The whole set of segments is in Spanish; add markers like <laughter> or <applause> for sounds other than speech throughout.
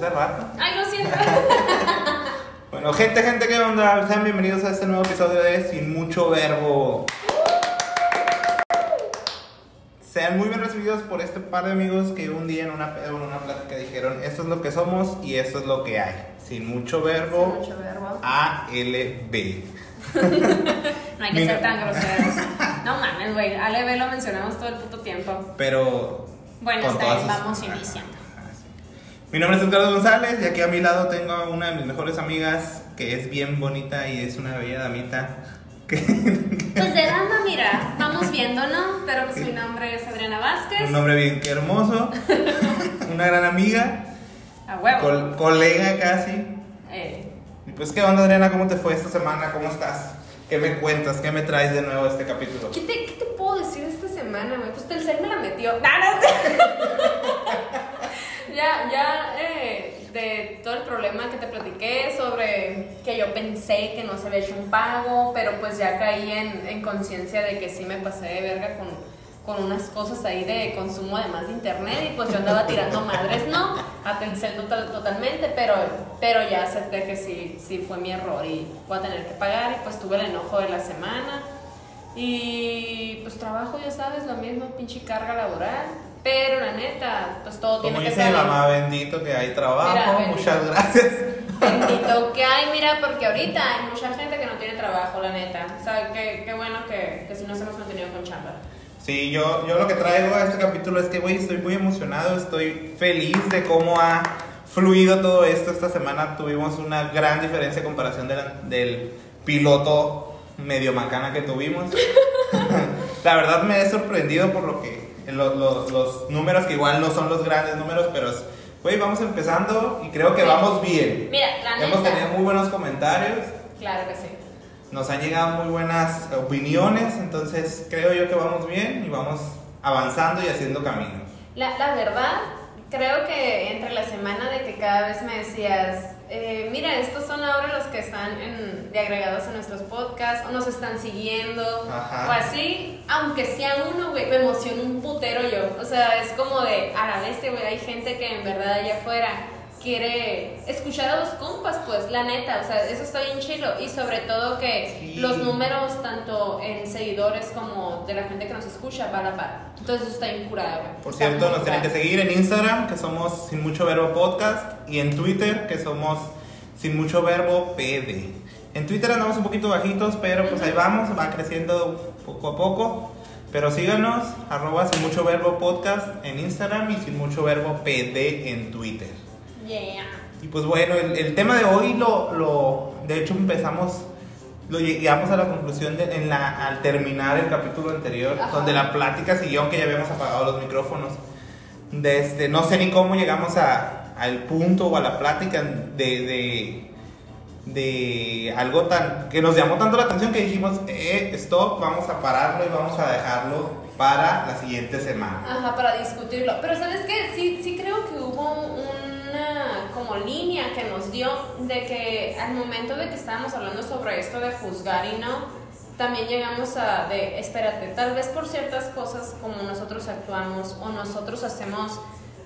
hace rato. Ay, lo siento. <laughs> Bueno, gente, gente, ¿qué onda? Sean bienvenidos a este nuevo episodio de Sin Mucho Verbo. Sean muy bien recibidos por este par de amigos que un día en una, en una plática dijeron, esto es lo que somos y esto es lo que hay. Sin mucho verbo, Mucho verbo. ALB. <laughs> No hay que Mira. ser tan groseros. No mames, güey. ALB lo mencionamos todo el puto tiempo. Pero... Bueno, está bien, vamos iniciando. Mi nombre es Edgardo González y aquí a mi lado tengo a una de mis mejores amigas que es bien bonita y es una bella damita. Que, <laughs> Pues de dama, mira, vamos viendo, ¿no? Pero pues mi nombre es Adriana Vázquez. un nombre bien que hermoso, una gran amiga, A huevo. col- colega casi. Eh, Y pues, ¿qué onda, Adriana? ¿Cómo te fue esta semana? ¿Cómo estás? ¿Qué me cuentas? ¿Qué me traes de nuevo este capítulo? ¿qué, te, ¿Qué te puedo decir esta semana, güey? Pues Telcel me la metió. ¡No, no sé! Ya, ya, eh, de todo el problema que te platiqué sobre que yo pensé que no se había hecho un pago, pero pues ya caí en, en conciencia de que sí me pasé de verga con, con unas cosas ahí de consumo además de internet y pues yo andaba tirando <laughs> madres, ¿no? A Telcel total, totalmente, pero, pero ya acepté que sí, sí fue mi error y voy a tener que pagar y pues tuve el enojo de la semana. Y pues trabajo, ya sabes, lo mismo, pinche carga laboral. Pero la neta, pues todo Como tiene que dice mi ser mamá, bendito que hay trabajo. Mira. Muchas gracias. bendito <laughs> que hay, mira, porque ahorita hay mucha gente que no tiene trabajo, la neta. O sea, qué, qué bueno que, que si nos hemos mantenido con chamba. Sí, yo, yo lo que traigo a este capítulo es que, güey, estoy muy emocionado, estoy feliz de cómo ha fluido todo esto. Esta semana tuvimos una gran diferencia en comparación de la- del piloto medio macana que tuvimos. <laughs> <laughs> la verdad me he sorprendido por lo que, lo- lo- los números, que igual no son los grandes números, pero, güey, vamos empezando y creo que Sí. vamos bien. Mira, la Hemos tenido muy buenos comentarios. Claro que sí. Nos han llegado muy buenas opiniones, entonces creo yo que vamos bien y vamos avanzando y haciendo camino. La, la verdad, creo que entre la semana de que cada vez me decías, eh, mira, estos son ahora los que están en- de agregados a nuestros podcasts o nos están siguiendo Ajá. o así, aunque sea uno, güey, me emociona un putero yo. O sea, es como de, a la bestia, güey, hay gente que en verdad allá afuera quiere escuchar a los compas, pues, la neta, o sea, eso está bien chilo y sobre todo que Sí. los números tanto en seguidores como de la gente que nos escucha va a la par. Entonces eso está bien curado, güey. Por Está cierto, nos tienen que seguir en Instagram, que somos Sin Mucho Verbo Podcast, y en Twitter, que somos Sin Mucho Verbo PD. En Twitter andamos un poquito bajitos, pero pues ahí vamos, va creciendo poco a poco. Pero síganos, arroba Sin Mucho Verbo Podcast en Instagram y Sin Mucho Verbo PD en Twitter. Yeah. Y pues bueno, el, el tema de hoy lo, lo, de hecho empezamos, lo llegamos a la conclusión de- en la, al terminar el capítulo anterior, Ajá. donde la plática siguió, aunque ya habíamos apagado los micrófonos. De este, no sé ni cómo llegamos a, al punto o a la plática de, de, de algo tan, que nos llamó tanto la atención que dijimos, eh, stop, vamos a pararlo y vamos a dejarlo para la siguiente semana. Ajá, para discutirlo. Pero ¿sabes qué? Sí, sí creo que hubo una como línea que nos dio de que al momento de que estábamos hablando sobre esto de juzgar y no, también llegamos a de, espérate, tal vez por ciertas cosas como nosotros actuamos o nosotros hacemos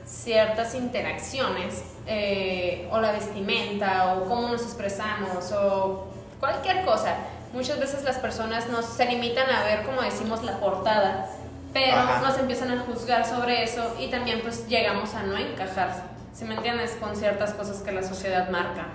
ciertas interacciones, eh, o la vestimenta, o cómo nos expresamos, o cualquier cosa. Muchas veces las personas nos se limitan a ver, como decimos, la portada, pero Ajá. nos empiezan a juzgar sobre eso y también pues llegamos a no encajar, si me entiendes, con ciertas cosas que la sociedad marca.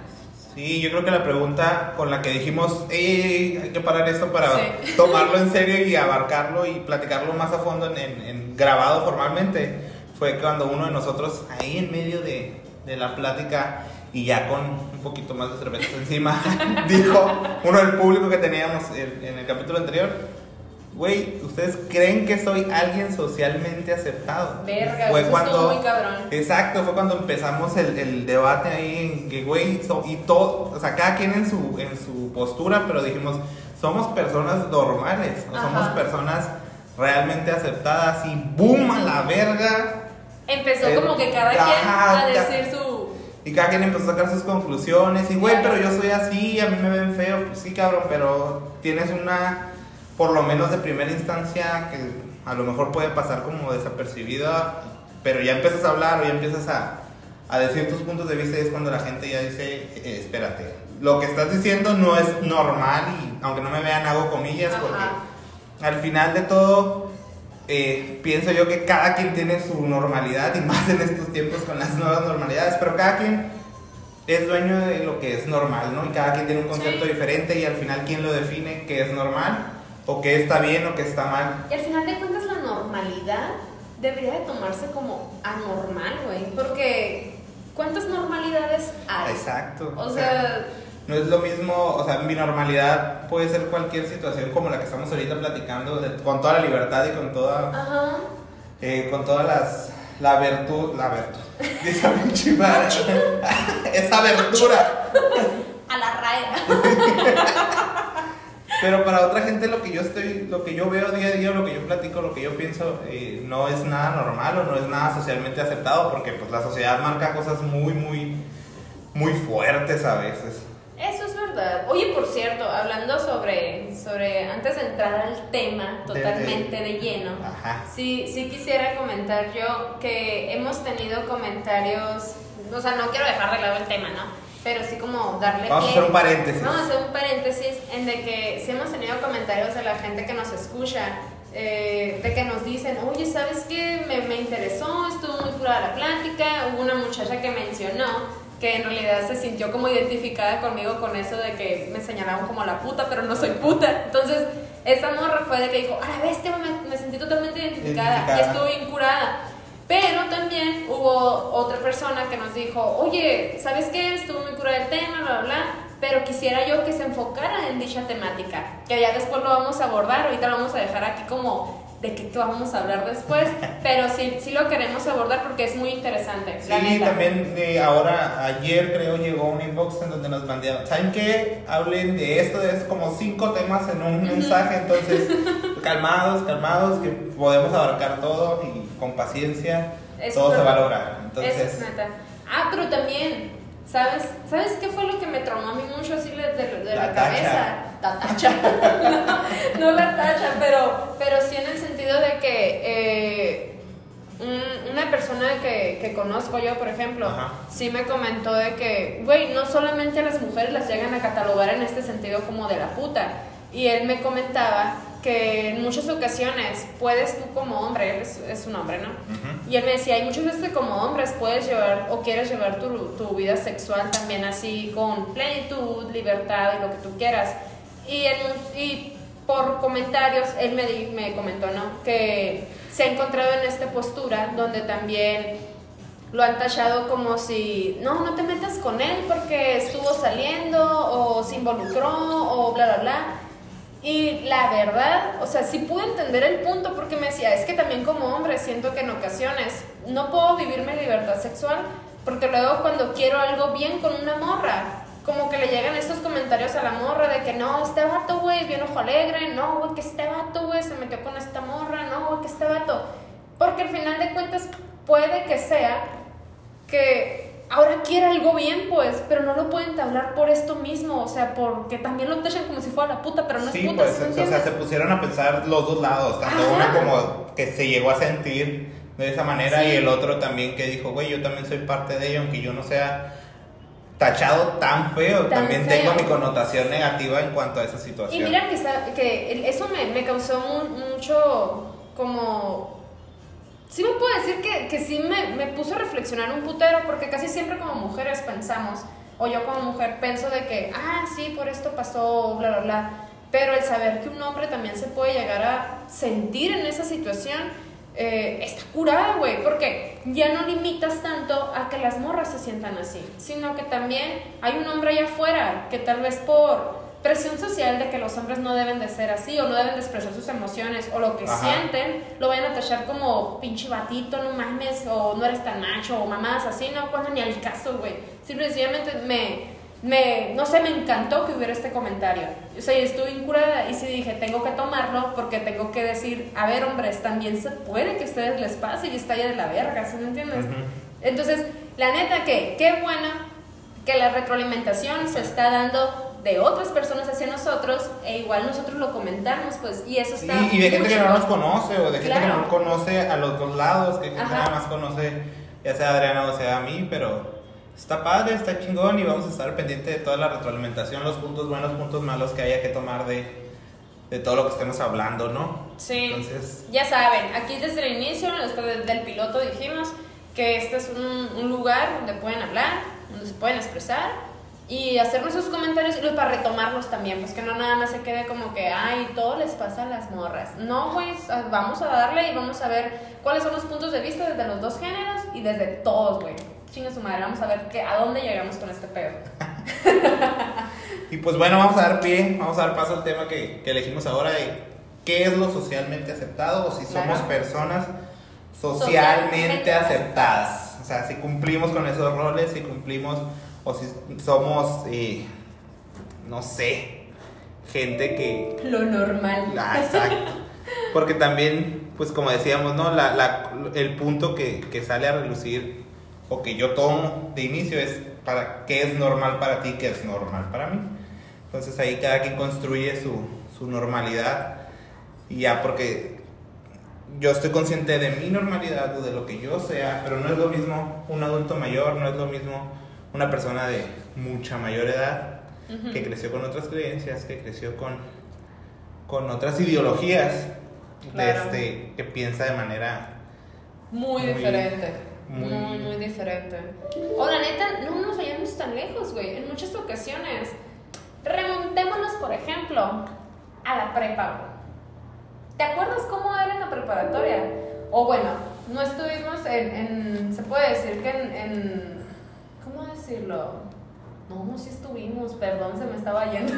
Sí, yo creo que la pregunta con la que dijimos, "Ey, ey, hay que parar esto para Sí. <laughs> tomarlo en serio y abarcarlo y platicarlo más a fondo en, en- en grabado formalmente, fue cuando uno de nosotros ahí en medio de, de la plática y ya con un poquito más de cerveza encima, <laughs> dijo uno del público que teníamos en, en el capítulo anterior, güey, ¿ustedes creen que soy alguien socialmente aceptado? Verga, Fue eso cuando- muy cabrón. Exacto, fue cuando empezamos el, el debate ahí en que, güey, so- y todo, o sea, cada quien en su, en su postura, pero dijimos, somos personas normales, o Ajá. somos personas realmente aceptadas y boom a la verga. Empezó como que cada quien a decir su... Y cada quien empezó a sacar sus conclusiones y, güey, pero yo soy así, a mí me ven feo, pues sí, cabrón, pero tienes una, por lo menos de primera instancia, que a lo mejor puede pasar como desapercibida, pero ya empiezas a hablar o ya empiezas a, a decir tus puntos de vista y es cuando la gente ya dice, eh, espérate, lo que estás diciendo no es normal y aunque no me vean hago comillas Ajá. porque al final de todo eh, pienso yo que cada quien tiene su normalidad y <laughs> más en estos tiempos con las nuevas normalidades, pero cada quien es dueño de lo que es normal, ¿no? Y cada quien tiene un concepto Sí. diferente y al final quién lo define qué es normal o qué está bien o qué está mal. Y al final de cuentas la normalidad debería de tomarse como anormal, güey. Porque ¿cuántas normalidades hay? Exacto. O sea, no es lo mismo, o sea, mi normalidad puede ser cualquier situación como la que estamos ahorita platicando, de- con toda la libertad y con toda, ajá. eh, con todas las, la virtud, la virtud, <laughs> dice pinche madre. <laughs> esa abertura. <laughs> A la raya. Pero para otra gente lo que yo estoy, lo que yo veo día a día, lo que yo platico, lo que yo pienso, eh, no es nada normal o no es nada socialmente aceptado porque pues la sociedad marca cosas muy, muy, muy fuertes a veces. Eso es verdad. Oye, por cierto, hablando sobre, sobre antes de entrar al tema De- de- totalmente de, lleno, Ajá. sí, sí quisiera comentar yo que hemos tenido comentarios, o sea, no quiero dejar de lado el tema, ¿no? Pero sí como darle Vamos a pie. hacer un paréntesis. Vamos a hacer un paréntesis en de que sí hemos tenido comentarios de la gente que nos escucha, eh, de que nos dicen, oye, ¿sabes qué? Me, me interesó, estuvo muy pura la plática, hubo una muchacha que mencionó que en realidad se sintió como identificada conmigo con eso de que me señalaban como la puta, pero no soy puta. Entonces, esa morra fue de que dijo, a la bestia, me, me sentí totalmente identificada, Identificada. y estuve bien curada. Pero también hubo otra persona que nos dijo, oye, ¿sabes qué? Estuvo muy curada el tema, bla, bla, bla, pero quisiera yo que se enfocara en dicha temática, que ya después lo vamos a abordar, ahorita lo vamos a dejar aquí como de qué vamos a hablar después, <laughs> pero sí, sí lo queremos abordar porque es muy interesante. Sí, también eh, ahora, ayer creo llegó un inbox en donde nos mandaron, ¿saben qué? Hablen de esto, de esto, como cinco temas en un mensaje, entonces <laughs> calmados, calmados, que podemos abarcar todo y con paciencia Eso todo se va a verdad. lograr. Entonces, Eso es neta. Ah, pero también, ¿sabes? ¿Sabes qué fue lo que me traumó a mí mucho así de, de- de la, cabeza? La tacha. <laughs> no, no la tacha, pero, pero sí en el sentido de que eh, un- una persona que, que conozco yo, por ejemplo, Ajá. sí me comentó de que, güey, no solamente a las mujeres las llegan a catalogar en este sentido como de la puta. Y él me comentaba que en muchas ocasiones puedes tú como hombre, él es, es un hombre, ¿no? Y él me decía, hay muchas veces que como hombres puedes llevar o quieres llevar tu, tu vida sexual también así con plenitud, libertad y lo que tú quieras. Y, él- y por comentarios, él me, di- me comentó, ¿no? Que se ha encontrado en esta postura donde también lo han tachado como si, no, no te metas con él porque estuvo saliendo o se involucró o bla, bla, bla. Y la verdad, o sea, sí pude entender el punto porque me decía, es que también como hombre siento que en ocasiones no puedo vivir mi libertad sexual porque luego cuando quiero algo bien con una morra, como que le llegan estos comentarios a la morra de que no, este vato, güey, bien ojo alegre, no, güey, que este vato, güey, se metió con esta morra, no, güey, que este vato. Porque al final de cuentas puede que sea que ahora quiere algo bien, pues, pero no lo pueden hablar por esto mismo, o sea, porque también lo tachan como si fuera la puta, pero no sí, es puta, pues, ¿sí o sea, se pusieron a pensar los dos lados, tanto Ajá. uno como que se llegó a sentir de esa manera Sí. y el otro también que dijo, güey, yo también soy parte de ello, aunque yo no sea tachado tan feo, Tan también feo. tengo mi connotación negativa en cuanto a esa Y situación. mira que, que eso me, me causó mu- mucho como... Sí me puedo decir que, que sí me, me puso a reflexionar un putero, porque casi siempre como mujeres pensamos, o yo como mujer pienso de que, ah, sí, por esto pasó, bla, bla, bla. Pero el saber que un hombre también se puede llegar a sentir en esa situación, eh, está curada, güey, porque ya no limitas tanto a que las morras se sientan así, sino que también hay un hombre allá afuera que tal vez por presión social de que los hombres no deben de ser así o no deben de expresar sus emociones o lo que Ajá. sienten, lo vayan a tachar como pinche batito, no mames, o no eres tan macho o mamás así, no, cuando ni al caso, güey. Simplemente me, me, no sé, me encantó que hubiera este comentario. O sea, yo estuve incurada y sí dije, tengo que tomarlo porque tengo que decir, a ver, hombres, también se puede que a ustedes les pase y está ya de la verga, ¿sí me entiendes? Entonces, la neta que, qué buena que la retroalimentación se está dando de otras personas hacia nosotros e igual nosotros lo comentamos, pues, y eso Sí, está y de gente que no nos conoce o de gente que Claro. no conoce a los dos lados, que gente nada más conoce ya sea a Adriana o sea a mí, pero está padre, está chingón y vamos a estar pendiente de toda la retroalimentación, los puntos buenos, puntos malos que haya que tomar de, de todo lo que estemos hablando, ¿no? Sí. Entonces, Ya saben, aquí desde el inicio, desde del piloto dijimos que este es un, un lugar donde pueden hablar, donde se pueden expresar y hacernos sus comentarios y para retomarlos también, pues que no nada más se quede como que, ay, todo les pasa a las morras. No, pues vamos a darle y vamos a ver cuáles son los puntos de vista desde los dos géneros y desde todos, güey. Chinga su madre, vamos a ver que, a dónde llegamos con este pedo. <laughs> y pues bueno, vamos a dar pie, vamos a dar paso al tema que, que elegimos ahora de qué es lo socialmente aceptado o si somos personas socialmente Socialmente aceptadas. O sea, si cumplimos con esos roles, si cumplimos o si somos, eh, no sé, gente que... Lo normal. Ah, exacto. Porque también, pues como decíamos, ¿no? La, la- el punto que, que sale a relucir o que yo tomo de inicio es para qué es normal para ti, qué es normal para mí. Entonces ahí cada quien construye su, su normalidad y ya porque yo estoy consciente de mi normalidad o de lo que yo sea, pero no es lo mismo un adulto mayor, no es lo mismo una persona de mucha mayor edad que creció con otras creencias, que creció con, con otras ideologías, Claro. este, que piensa de manera... Muy, Muy- diferente. muy- Muy, muy, diferente. O la neta, no nos vayamos tan lejos, güey. En muchas ocasiones. Remontémonos, por ejemplo, a la prepa. ¿Te acuerdas cómo era en la preparatoria? O bueno, no estuvimos en. en- se puede decir que en, en- ¿Cómo decirlo? No, sí estuvimos, perdón, se me estaba yendo.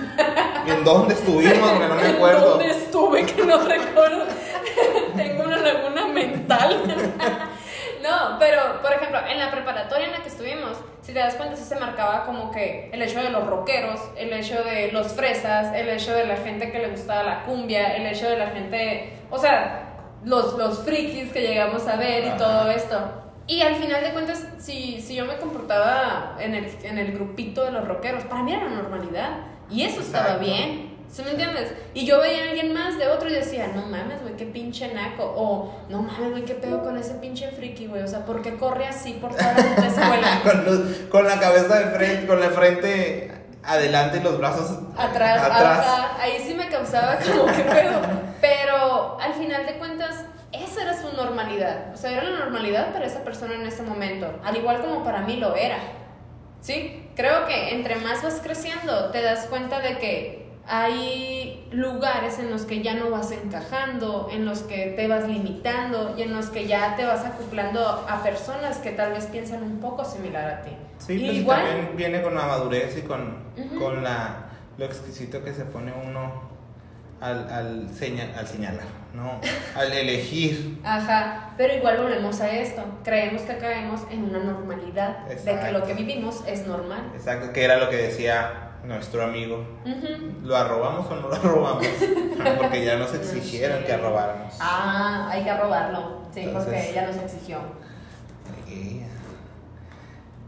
¿En dónde estuvimos? Que no <laughs> me acuerdo. ¿Dónde estuve? Que no recuerdo. <laughs> Tengo una laguna mental. <laughs> no, pero, por ejemplo, en la preparatoria en la que estuvimos, si te das cuenta, sí se marcaba como que el hecho de los rockeros, el hecho de los fresas, el hecho de la gente que le gustaba la cumbia, el hecho de la gente, o sea, los, los frikis que llegamos a ver y Ajá. todo esto. Y al final de cuentas, si, si yo me comportaba en el, en el grupito de los rockeros, para mí era la normalidad. Y eso estaba Exacto. bien. ¿Sí me entiendes? Y yo veía a alguien más de otro y decía, no mames, güey, qué pinche naco. O, no mames, güey, qué pedo con ese pinche friki, güey. O sea, ¿por qué corre así por toda la escuela? <laughs> con, los- con la cabeza de frente, con la frente adelante y los brazos atrás, atrás. ajá. Ahí sí me causaba como que pedo. Pero al final de cuentas, esa era su normalidad. O sea, era la normalidad para esa persona en ese momento. Al igual como para mí lo era. ¿Sí? Creo que entre más vas creciendo, te das cuenta de que hay lugares en los que ya no vas encajando, en los que te vas limitando y en los que ya te vas acoplando a personas que tal vez piensan un poco similar a ti. Sí, Y pues igual, también viene con la madurez y con, con la, lo exquisito que se pone uno al, al, seña- al señalar, ¿no? Al elegir. Ajá, pero igual volvemos a esto. Creemos que caemos en una normalidad de que Exacto. lo que vivimos es normal. Exacto, que era lo que decía nuestro amigo. ¿Lo arrobamos o no lo arrobamos? <laughs> Porque ya nos exigieron que arrobáramos. Ah, hay que robarlo. Sí, Entonces- porque ella nos exigió. Ella.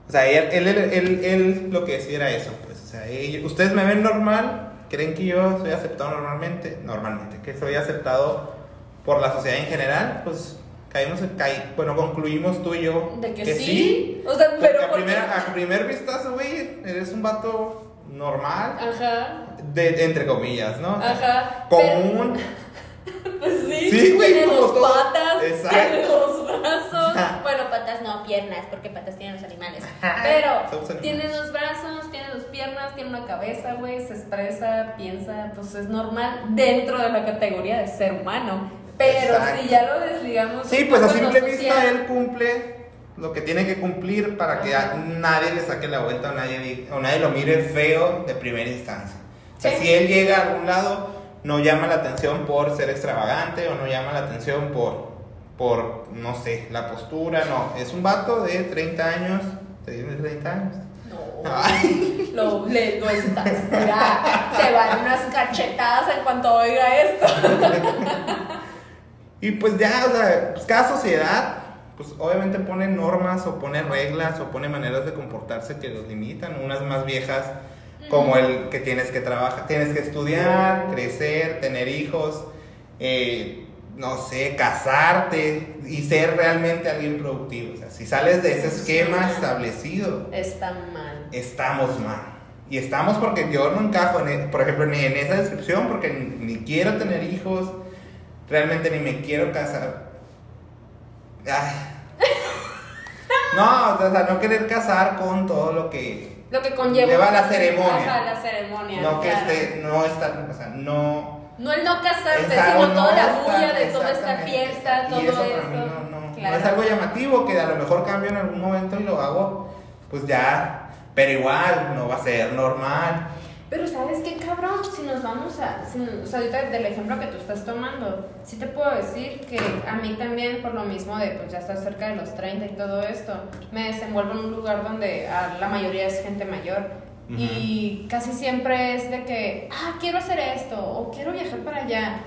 O sea, él, él, él, él- lo que decía era eso, pues, o sea, ella- ustedes me ven normal, creen que yo soy aceptado normalmente, normalmente, que soy aceptado por la sociedad en general, pues caímos, en- caí, bueno, concluimos tú y yo De que, sí. O sea, porque pero a, porque- primera- a primer vistazo, güey, eres un vato normal, Ajá, de, entre comillas, ¿no? ajá. Común, Pero- sí, güey, tiene dos patas, tiene dos brazos. Ajá. bueno, patas no, piernas, porque patas tienen los animales. Pero animales. tiene dos brazos, tiene dos piernas, tiene una cabeza, güey, se expresa, piensa, pues es normal dentro de la categoría de ser humano. Pero Exacto. si ya lo desligamos. Sí, pues a simple vista social, él cumple lo que tiene que cumplir para que nadie le saque la vuelta o nadie, di- o nadie lo mire feo de primera instancia. O sea, Sí. si él llega a algún lado, no llama la atención por ser extravagante o no llama la atención por, por no sé, la postura, no. Es un vato de 30 años, tiene 30 años. No. Ay. <laughs> Lo, le, lo estás. Mira, te van unas cachetadas en cuanto oiga esto. <laughs> Y pues ya, o sea, pues cada sociedad, pues obviamente pone normas o pone reglas o pone maneras de comportarse que los limitan, unas más viejas como el que tienes que trabajar, tienes que estudiar, crecer, tener hijos, eh, no sé, casarte y ser realmente alguien productivo. O sea, si sales de ese esquema establecido, Está mal. estamos mal. Y estamos porque yo no encajo, en, e- por ejemplo, ni en esa descripción, porque ni, ni quiero tener hijos, realmente ni me quiero casar. Ay. <laughs> No, o sea, no querer casar con todo lo que... Lo que conlleva. Lleva la ceremonia. La ceremonia. No que claro. esté, no está, o sea, no... No el no casarte, sino toda no la está- bulla de toda esta fiesta, todo y eso para mí no, no, no Claro. es algo llamativo que a lo mejor cambio en algún momento y lo hago, pues ya, pero igual no va a ser normal. Pero sabes qué cabrón, si nos vamos a, si o sea, ahorita del ejemplo que tú estás tomando, sí te puedo decir que a mí también por lo mismo de pues ya estar cerca de los 30 y todo esto, me desenvuelvo en un lugar donde ah, la mayoría es gente mayor y casi siempre es de que, ah, quiero hacer esto o quiero viajar para allá.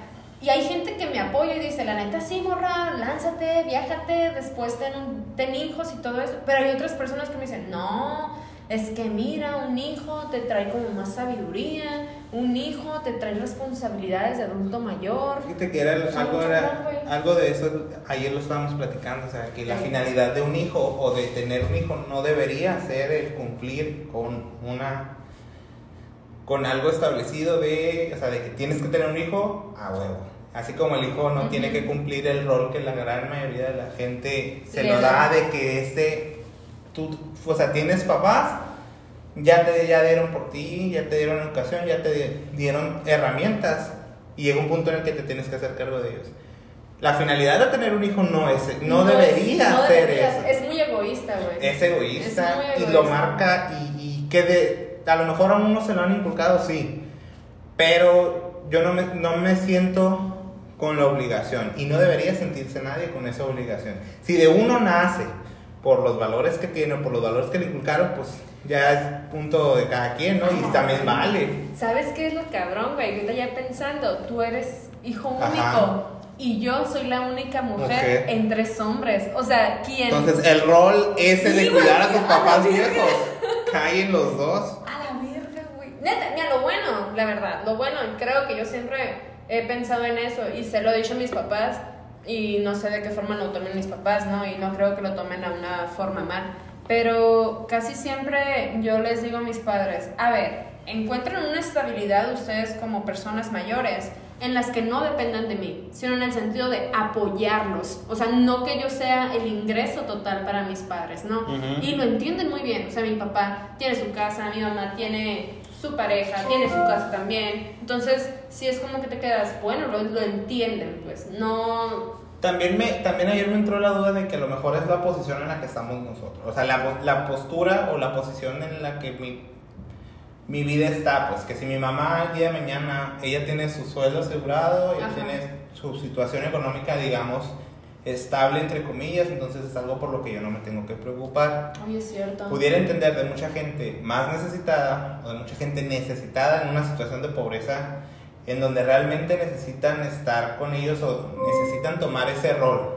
Y hay gente que me apoya y dice, la neta, sí, morra, lánzate, viájate, después ten, ten hijos y todo eso. Pero hay otras personas que me dicen, no, es que mira, un hijo te trae como más sabiduría, un hijo te trae responsabilidades de adulto mayor. Fíjate que era el- algo, era, algo de eso, ayer lo estábamos platicando, o sea, que la Sí. finalidad de un hijo o de tener un hijo no debería ser el cumplir con una con algo establecido de, o sea, de que tienes que tener un hijo a huevo. Así como el hijo no tiene que cumplir el rol que la gran mayoría de la gente se lo da de que este, tú, o sea, tienes papás, ya te ya dieron por ti, ya te dieron educación, ya te dieron herramientas y llega un punto en el que te tienes que hacer cargo de ellos. La finalidad de tener un hijo no es, no, es- debería no ser eso. Es muy egoísta, güey. Es egoísta, Es muy y lo egoísta. marca y, y que de, a lo mejor a uno se lo han inculcado, sí, pero yo no me, no me siento con la obligación y no debería sentirse nadie con esa obligación. Si de uno nace por los valores que tiene, por los valores que le inculcaron, pues ya es punto de cada quien, ¿no? Y también vale. ¿Sabes qué es lo cabrón, güey? Ahorita ya pensando, tú eres hijo único Ajá. y yo soy la única mujer, Mujer. en tres hombres. O sea, ¿quién? Entonces el rol ese Sí, de cuidar a tus <laughs> papás viejos cae en los dos. A la verga, güey. Neta, mira, lo bueno, la verdad, lo bueno, creo que yo siempre he pensado en eso y se lo he dicho a mis papás y no sé de qué forma lo tomen mis papás, ¿no? Y no creo que lo tomen a una forma mal. Pero casi siempre yo les digo a mis padres, a ver, encuentren una estabilidad ustedes como personas mayores en las que no dependan de mí, sino en el sentido de apoyarlos. O sea, no que yo sea el ingreso total para mis padres, ¿no? Ujú. Y lo entienden muy bien. O sea, mi papá tiene su casa, mi mamá tiene su pareja, tiene su casa también. Entonces, sí es como que te quedas, bueno, lo, lo entienden, pues. No. También, me, también ayer me entró la duda de que a lo mejor es la posición en la que estamos nosotros. O sea, la, la postura o la posición en la que mi, mi vida está. Pues que si mi mamá el día de mañana, ella tiene su sueldo asegurado, ella Ajá. tiene su situación económica, digamos, estable, entre comillas, entonces es algo por lo que yo no me tengo que preocupar. Oye, es cierto. Pudiera entender de mucha gente más necesitada o de mucha gente necesitada en una situación de pobreza en donde realmente necesitan estar con ellos o necesitan tomar ese rol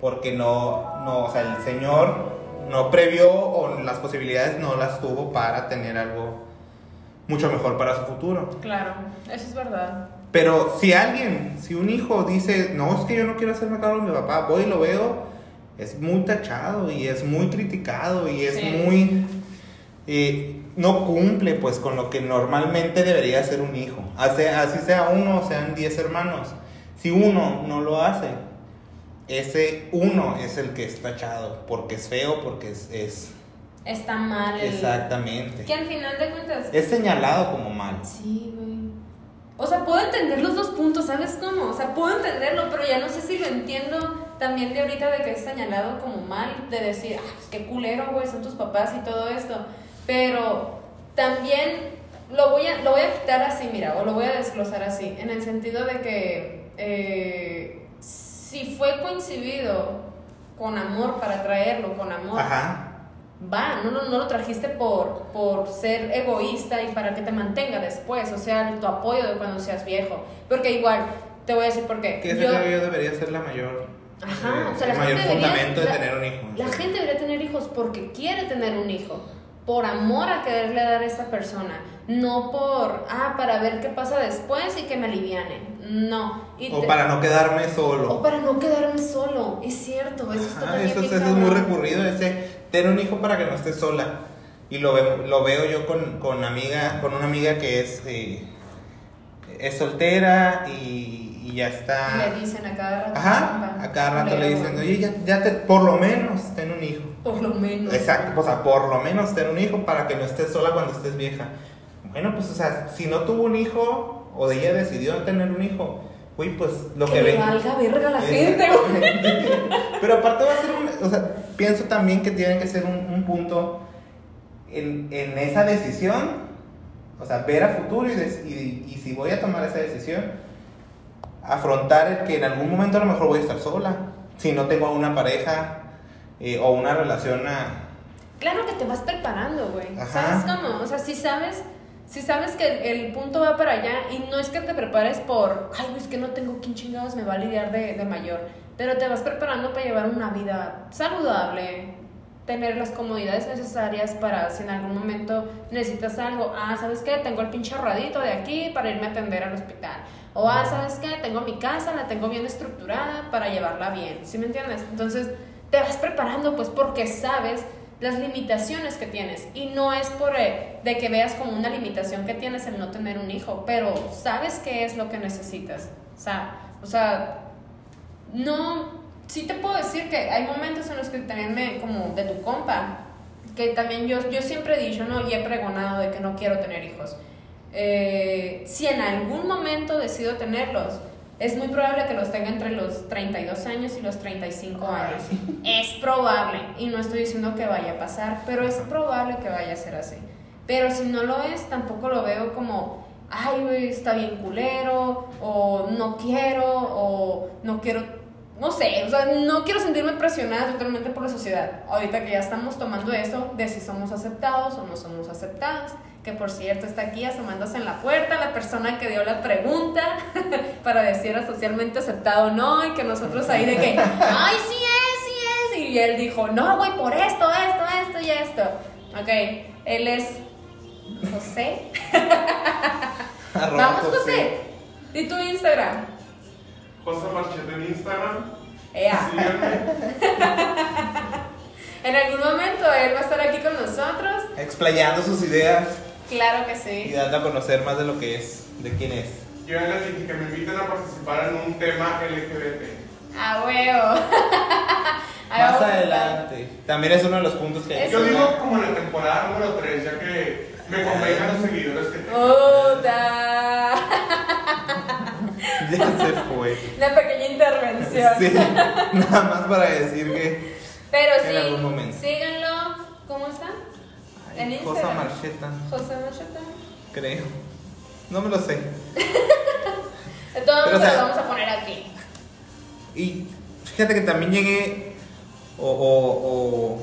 porque no, no o sea, el Señor no previó o las posibilidades no las tuvo para tener algo mucho mejor para su futuro. Claro, eso es verdad. Pero si alguien, si un hijo dice, no, es que yo no quiero hacerme cargo de mi papá, voy y lo veo, es muy tachado y es muy criticado y es Sí. muy... eh, no cumple pues con lo que normalmente debería ser un hijo. Así, así sea uno o sean diez hermanos. Si uno no lo hace, ese uno es el que es tachado porque es feo, porque es... es Está mal. el- exactamente. Que al final de cuentas. Es señalado como mal. Sí, güey. O sea, puedo entender los dos puntos, ¿sabes cómo? O sea, puedo entenderlo, pero ya no sé si lo entiendo también de ahorita de que es señalado como mal, de decir, ah, pues qué culero, güey, son tus papás y todo esto. Pero también lo voy a, lo voy a quitar así, mira, o lo voy a desglosar así, en el sentido de que eh, si fue coincidido con amor para traerlo, con amor, Ajá. Va, no, no, no lo trajiste por, por ser egoísta y para que te mantenga después, o sea, tu apoyo de cuando seas viejo. Porque igual, te voy a decir por qué. Que ese Yo- yo debería ser la mayor, Ajá, eh, o sea, la el mayor gente debería- fundamento de la- tener un hijo. La gente debería tener hijos porque quiere tener un hijo. por amor a quererle dar a esta persona, no por, ah, para ver qué pasa después y que me aliviane. No. Y O te- para no quedarme o solo. para no quedarme solo. Es cierto, eso está Ajá, eso, eso es muy recurrido, ese tener un hijo para que no estés sola. Y lo veo, lo veo yo con, con, amiga, con una amiga que es, eh, es soltera y, y ya está. Le dicen a cada rato. Ajá, "Papá, a cada rato le culero". dicen, oye, ya, ya te, por lo menos ten un hijo. Por lo menos. Exacto, o sea, por lo menos ten un hijo para que no estés sola cuando estés vieja. Bueno, pues, o sea, si no tuvo un hijo o ella decidió tener un hijo, uy, pues lo que, Que le ven. valga verga la gente, <laughs> güey. Pero aparte va a ser un, o sea, pienso también que tiene que ser un, un punto en, en esa decisión, o sea, ver a futuro y, des- y, y si voy a tomar esa decisión, afrontar el que en algún momento a lo mejor voy a estar sola, si no tengo una pareja eh, o una relación a... Claro que te vas preparando, güey. Ajá. ¿Sabes cómo? O sea, si sabes, si sabes que el, el punto va para allá y no es que te prepares por, ay, es que no tengo quién chingados me va a lidiar de, de mayor, pero te vas preparando para llevar una vida saludable, tener las comodidades necesarias para si en algún momento necesitas algo, ah, ¿sabes qué? Tengo el pinche ahorradito de aquí para irme a atender al hospital. O, ah, ¿sabes qué? Tengo mi casa, la tengo bien estructurada para llevarla bien. ¿Sí me entiendes? Entonces, te vas preparando pues porque sabes las limitaciones que tienes y no es por eh, de que veas como una limitación que tienes el no tener un hijo, pero sabes qué es lo que necesitas. O sea, o sea, no, sí te puedo decir que hay momentos en los que también me, como de tu compa, que también yo, yo siempre he dicho, ¿no? Y he pregonado de que no quiero tener hijos. Eh, si en algún momento decido tenerlos, es muy probable que los tenga entre los 32 años y los 35 años. Es probable, y no estoy diciendo que vaya a pasar, pero es probable que vaya a ser así. Pero si no lo es, tampoco lo veo como, ay, güey, está bien culero, o no quiero, o no quiero, no sé, o sea, no quiero sentirme presionada totalmente por la sociedad. Ahorita que ya estamos tomando eso de si somos aceptados o no somos aceptados. Que por cierto está aquí asomándose en la puerta la persona que dio la pregunta <laughs> para decir era socialmente aceptado o no, y que nosotros ahí de que, ay, sí es, sí es. Y él dijo, no, güey, por esto, esto, esto y esto. Ok, él es José. Vamos, José. ¿Y tu Instagram? José Marchete en Instagram. Ea. <laughs> En algún momento él va a estar aquí con nosotros. Explayando sus ideas Claro que y sí. dando a conocer más de lo que es, de quién es. Yo ya les dije que me inviten a participar en un tema LGBT. A huevo. <laughs> Ahí Más vamos a estar. adelante. También es uno de los puntos que hay. Eso Yo digo como en la temporada número 3, ya que me convengan los seguidores que tengo. Puta. <laughs> Ya se fue. Una pequeña intervención. Sí, nada más para decir que. Pero En algún sí, momento. síganlo. ¿Cómo está? En Instagram. Marcheta, José Machata. creo. No me lo sé. <laughs> Modos, o sea- lo vamos a poner aquí. Y fíjate que también llegué. O. o, o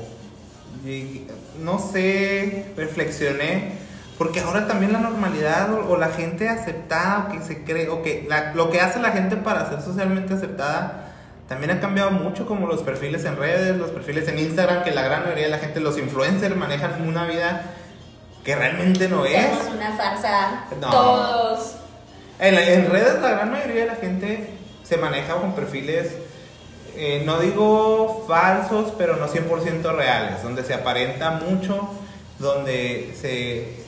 llegué- no sé, reflexioné. Porque ahora también la normalidad o, o la gente aceptada o que se cree, o que la- lo que hace la gente para ser socialmente aceptada también ha cambiado mucho, como los perfiles en redes, los perfiles en Instagram, que la gran mayoría de la gente, los influencers, manejan una vida que realmente no es. Somos una farsa. No. Todos. En, en redes la gran mayoría de la gente se maneja con perfiles, eh, no digo falsos, pero no 100% reales, donde se aparenta mucho, donde se,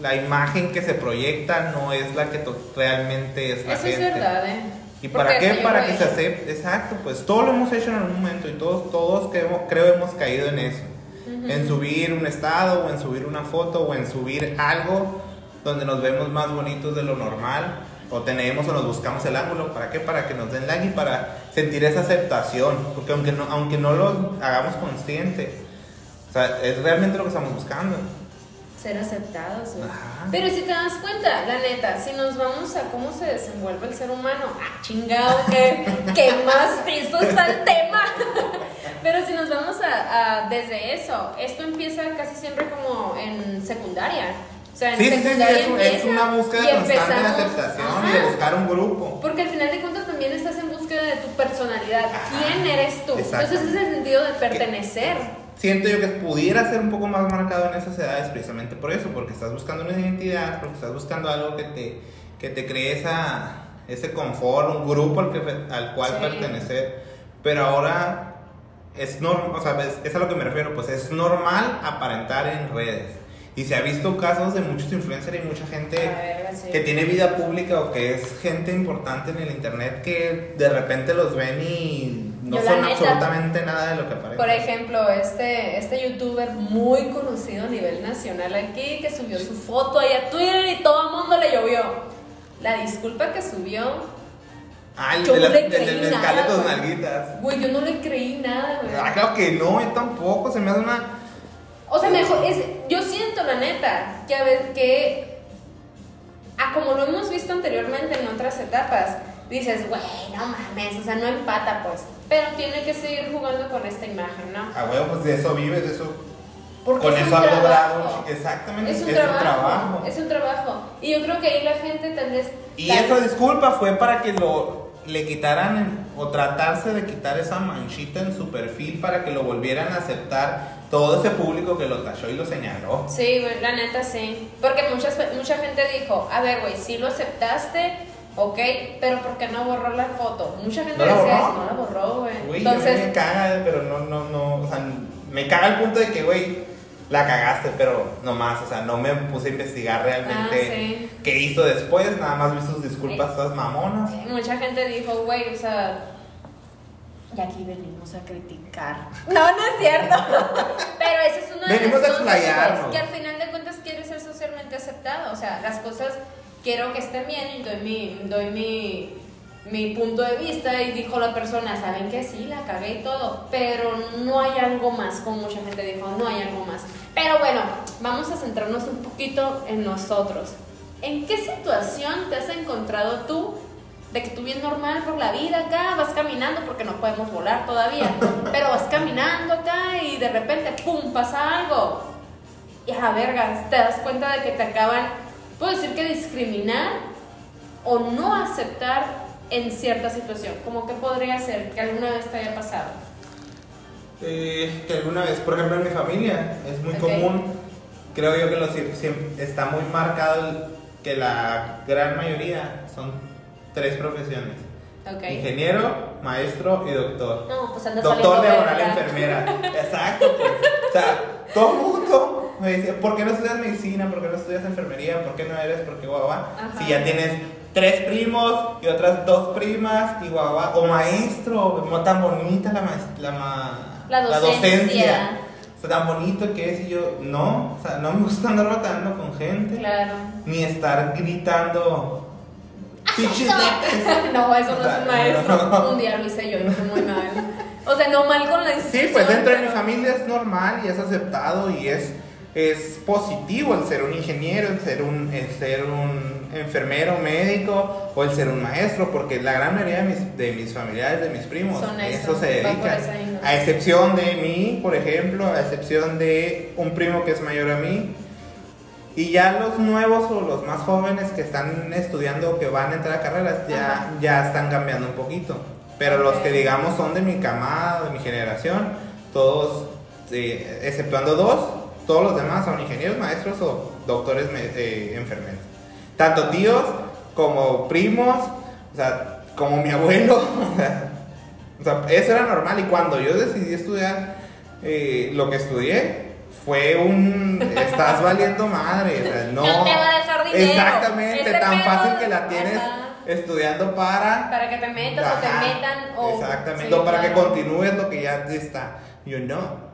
la imagen que se proyecta no es la que realmente es la Eso gente. es verdad, ¿eh? ¿Y Porque para qué? Para que se acepte. Exacto, pues todo lo hemos hecho en algún momento y todos, todos creo, creo hemos caído en eso. En subir un estado o en subir una foto o en subir algo donde nos vemos más bonitos de lo normal o tenemos o nos buscamos el ángulo. ¿Para qué? Para que nos den like y para sentir esa aceptación. Porque aunque no, aunque no lo hagamos consciente, o sea, es realmente lo que estamos buscando. Ser aceptados. Pero si te das cuenta, la neta, si nos vamos a cómo se desenvuelve el ser humano, ah, chingado, que, <laughs> que más esto está el tema. <laughs> Pero si nos vamos a, a- desde eso, esto empieza casi siempre como en secundaria. O sea, en Sí, sí, sí, sí, secundaria es, es una búsqueda de aceptación y de buscar un grupo. Porque al final de cuentas también estás en búsqueda de tu personalidad. Ajá. ¿Quién eres tú? Entonces es el sentido de pertenecer. Siento yo que pudiera ser un poco más marcado en esas edades precisamente por eso, porque estás buscando una identidad, porque estás buscando algo que te, que te cree esa, ese confort, un grupo al, que, al cual Sí. pertenecer. Pero ahora es normal, o sea, es, es a lo que me refiero, pues es normal aparentar en redes. Y se ha visto casos de muchos influencers y mucha gente ver, sí. que tiene vida pública o que es gente importante en el internet que de repente los ven y no Yo son absolutamente nada de lo que aparece. Por ejemplo, este, este youtuber muy conocido a nivel nacional aquí que subió su foto ahí a Twitter y todo el mundo le llovió. La disculpa que subió, Ah, yo de no la- le creí de nada, güey. nalguitas. güey, yo no le creí nada, güey. Ah, claro que no, yo tampoco, se me hace una... O sea, mejor, es, yo siento la neta que a veces que, a como lo hemos visto anteriormente en otras etapas, dices, güey, no mames, o sea, no empata pues, pero tiene que seguir jugando con esta imagen, ¿no? A huevo, pues de eso vives, de eso... Porque con es eso un has logrado... trabajo. Exactamente, Es un, trabajo, es un trabajo. Y yo creo que ahí la gente tendría... Y esa disculpa fue para que lo le quitaran en- o tratarse de quitar esa manchita en su perfil para que lo volvieran a aceptar todo ese público que lo tachó y lo señaló. Sí, güey, la neta sí. Porque muchas, mucha gente dijo, a ver, güey, sí lo aceptaste, ok, pero ¿por qué no borró la foto? Mucha gente ¿No decía eso, no la borró, güey. Entonces, me caga, pero no, no, no, o sea, me caga el punto de que, güey, la cagaste, pero no más, o sea, no me puse a investigar realmente Ah, sí. qué hizo después, nada más vi sus disculpas todas mamonas. mucha gente dijo, güey, o sea, y aquí venimos a criticar. <laughs> No, no es cierto. <laughs> Pero esa es una de Venimos las a explayarnos. que al final de cuentas quiere ser socialmente aceptado. O sea, las cosas quiero que estén bien y doy mi, doy mi, mi punto de vista y dijo la persona, saben que sí, la cagué y todo, pero no hay algo más, como mucha gente dijo, no hay algo más. Pero bueno, vamos a centrarnos un poquito en nosotros. ¿En qué situación te has encontrado tú de que tú bien normal por la vida acá, vas caminando porque no podemos volar todavía, <laughs> pero vas caminando acá y de repente, ¡pum!, pasa algo. Y a la verga, te das cuenta de que te acaban, puedo decir que discriminar o no aceptar en cierta situación. Como que podría ser que alguna vez te haya pasado. Eh, que alguna vez, por ejemplo, en mi familia es muy común, creo yo que lo, siem- siem- está muy marcado que la gran mayoría son tres profesiones. Ingeniero, maestro y doctor. No, pues andas Doctor verga. enfermera. <laughs> Exacto, pues. O sea, todo mundo me dice, ¿por qué no estudias medicina? ¿Por qué no estudias enfermería? ¿Por qué no eres? Porque guagua. Ajá. Si ya tienes tres primos y otras dos primas y guagua. O maestro, tan bonita la, la, ma- La docencia. O sea, tan bonito que es y yo, no, o sea, no me gusta andar batallando con gente. Claro. Ni estar gritando. <laughs> No, eso no es un maestro. no. Un día lo hice yo y fue muy mal. O sea, no mal con la Sí, institución. pues dentro de mi familia es normal y es aceptado y es, es positivo el ser un ingeniero, el ser un, el ser un enfermero, médico o el ser un maestro, porque la gran mayoría de mis, de mis familiares, de mis primos, Son eso, eso se índole. A excepción de mí, por ejemplo, a excepción de un primo que es mayor a mí. Y ya los nuevos o los más jóvenes que están estudiando o que van a entrar a carreras ya, ya están cambiando un poquito. Pero los que digamos son de mi camada, de mi generación, todos, eh, exceptuando dos, todos los demás son ingenieros, maestros o doctores eh, enfermeros. Tanto tíos como primos, o sea, como mi abuelo. <laughs> o sea, o sea, eso era normal y cuando yo decidí estudiar eh, lo que estudié fue un estás valiendo madre, o sea, no, <laughs> No te va a dejar dinero. Exactamente, tan pedo- fácil que la tienes Ajá. estudiando para Para que te metas o te Ajá, metan o. Exactamente, Sí, o para que claro. continúes lo que ya está. Yo no.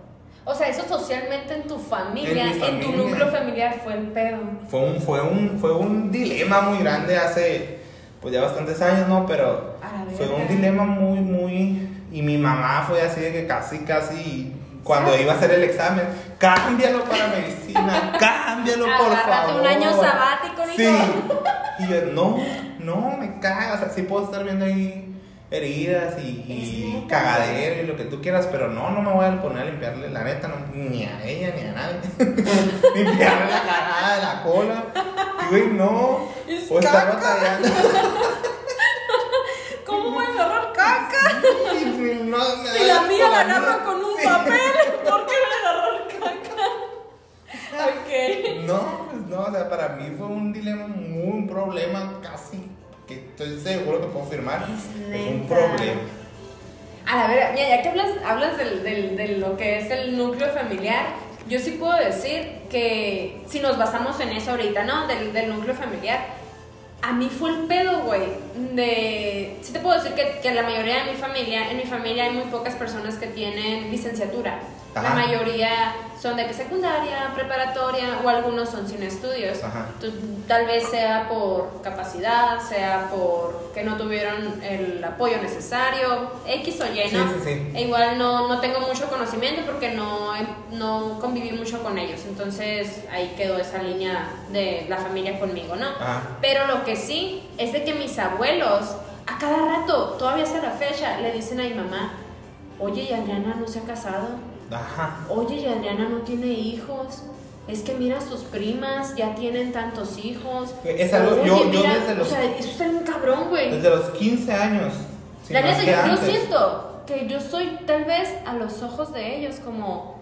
O sea, eso socialmente en tu familia, En tu núcleo familiar fue el pedo. Fue un, fue un, fue un dilema muy grande hace pues ya bastantes años, ¿no? Pero fue un dilema muy, muy. Y mi mamá fue así de que casi, casi. Cuando iba a hacer el examen, cámbialo para medicina, <laughs> cámbialo por Agárrate favor. un año sabático, Nico. Sí. Y yo, no, no, me caga. O sea, sí puedo estar viendo ahí heridas y, y cagadero y lo que tú quieras, pero no, no me voy a poner a limpiarle la neta, ni a ella, ni a nadie. <laughs> limpiarle la cara de la cola. y Güey, no. Es o está batallando. <laughs> ¿Cómo voy a agarrar caca? Sí, si la mía la agarra con un papel, ¿por qué voy a agarrar caca? Ok. No, pues no, o sea, para mí fue un dilema, un problema casi que estoy seguro que puedo firmar, Es es un problema. A la ver, mira, ya que hablas, hablas del, del- de lo que es el núcleo familiar, yo sí puedo decir que si nos basamos en eso ahorita, ¿no? Del, del núcleo familiar, a mí fue el pedo, güey, de... Sí te puedo decir que, que la mayoría de mi familia, en mi familia hay muy pocas personas que tienen licenciatura. La mayoría son de que secundaria, preparatoria o algunos son sin estudios. Ajá. Entonces, tal vez sea por capacidad, sea por que no tuvieron el apoyo necesario, X o Y, ¿no? Sí, sí, sí. E igual no, no tengo mucho conocimiento porque no, no conviví mucho con ellos. Entonces ahí quedó esa línea de la familia conmigo, ¿no? Ajá. Pero lo que sí es de que mis abuelos, a cada rato, todavía hasta la fecha, le dicen a mi mamá, oye, y Adriana no se ha casado. Ajá. Oye, y Adriana no tiene hijos. Es que mira, sus primas ya tienen tantos hijos. Es algo- yo- yo desde los- O sea, eso está bien cabrón, güey. Desde los 15 años. si La neta, yo, yo antes. siento que yo soy tal vez a los ojos de ellos como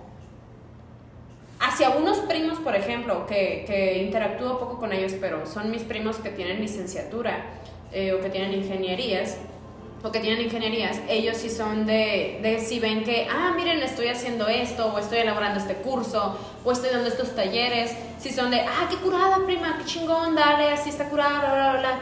hacia unos primos, por ejemplo, que, que interactúo poco con ellos, pero son mis primos que tienen licenciatura eh, o que tienen ingenierías o que tienen ingenierías, ellos sí son de, de si ven que, ah, miren, estoy haciendo esto, o estoy elaborando este curso, o estoy dando estos talleres, si son de, ah, qué curada, prima, qué chingón, dale, así está curada, bla, bla, bla.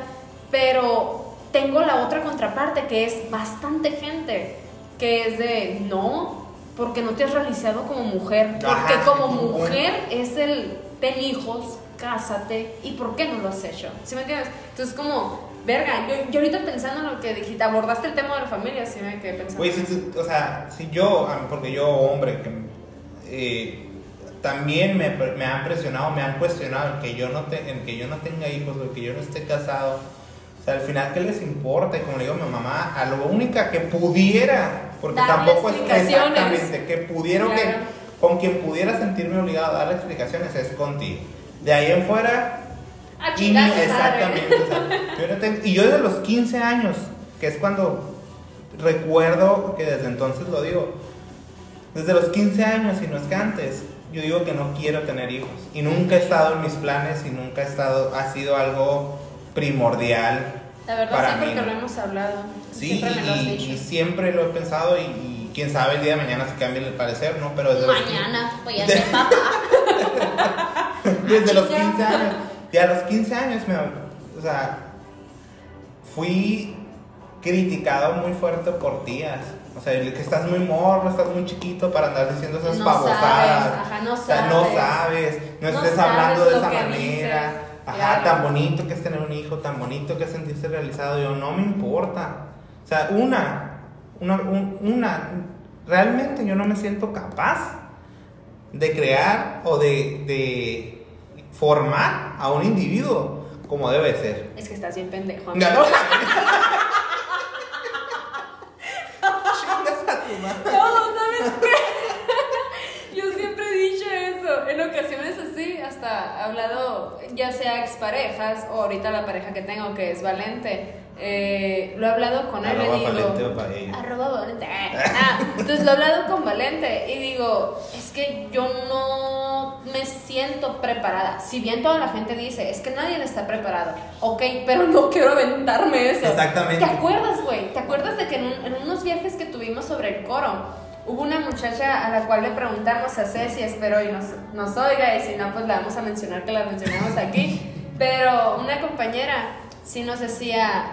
Pero tengo la otra contraparte, que es bastante gente, que es de, no, porque no te has realizado como mujer, porque como mujer es el, ten hijos, cásate, ¿y por qué no lo has hecho? ¿Sí me entiendes? Entonces como... Verga, yo, yo ahorita pensando en lo que dijiste, abordaste el tema de la familia, sí me quedé pensando. Güey, si o sea, si yo, a mí, porque yo, hombre, que eh, también me, me han presionado, me han cuestionado el que yo no, te, el que yo no tenga hijos, el que yo no esté casado. O sea, al final, ¿qué les importa? Y como le digo a mi mamá, a lo única que pudiera, porque Darle tampoco es exactamente, que pudiera, que, Claro. con quien pudiera sentirme obligado a darle explicaciones es contigo. De ahí en fuera, A y exactamente. o sea, yo no tengo- y yo desde los 15 años, que es cuando recuerdo que desde entonces lo digo, desde los 15 años y no es que antes, yo digo que no quiero tener hijos. Y nunca he estado en mis planes y nunca he estado, ha sido algo primordial. La verdad para sí, porque mí. lo hemos hablado. Sí, Siempre me lo has y, dicho. y siempre lo he pensado y, y quién sabe el día de mañana si cambia el parecer, ¿no? Pero desde los Mañana voy a ser papá. Desde los Chinga. 15 años. Y a los 15 años, me, o sea, fui criticado muy fuerte por tías. O sea, que estás muy morro, estás muy chiquito para andar diciendo esas No babosadas. sabes, ajá, no O sea, no sabes. sabes, no, No estés sabes hablando de esa manera. dices, Ajá, claro. tan bonito que es tener un hijo, tan bonito que es sentirse realizado. Yo, no me importa. O sea, una, una, un- una, realmente yo no me siento capaz de crear o de, de formar a un individuo como debe ser. Es que estás bien pendejo. Amigo. no. <laughs> Madre. No, ¿sabes qué? <laughs> Yo siempre he dicho eso. En ocasiones así, hasta he hablado, ya sea exparejas o ahorita la pareja que tengo, que es Valente. Eh, lo he hablado con él Arroba y digo. Valente, para ella. Arroba Valente. Ah, entonces lo he hablado con Valente y digo, es que yo no me siento preparada. Si bien toda la gente dice, es que nadie está preparado. Ok, pero no quiero aventarme eso. Exactamente. ¿Te acuerdas, güey? ¿Te acuerdas de que en, un- en unos viajes que tuvimos sobre el coro, hubo una muchacha a la cual le preguntamos a Ceci, espero y nos, nos oiga, y si no, pues la vamos a mencionar, que la mencionamos aquí. Pero una compañera sí nos decía,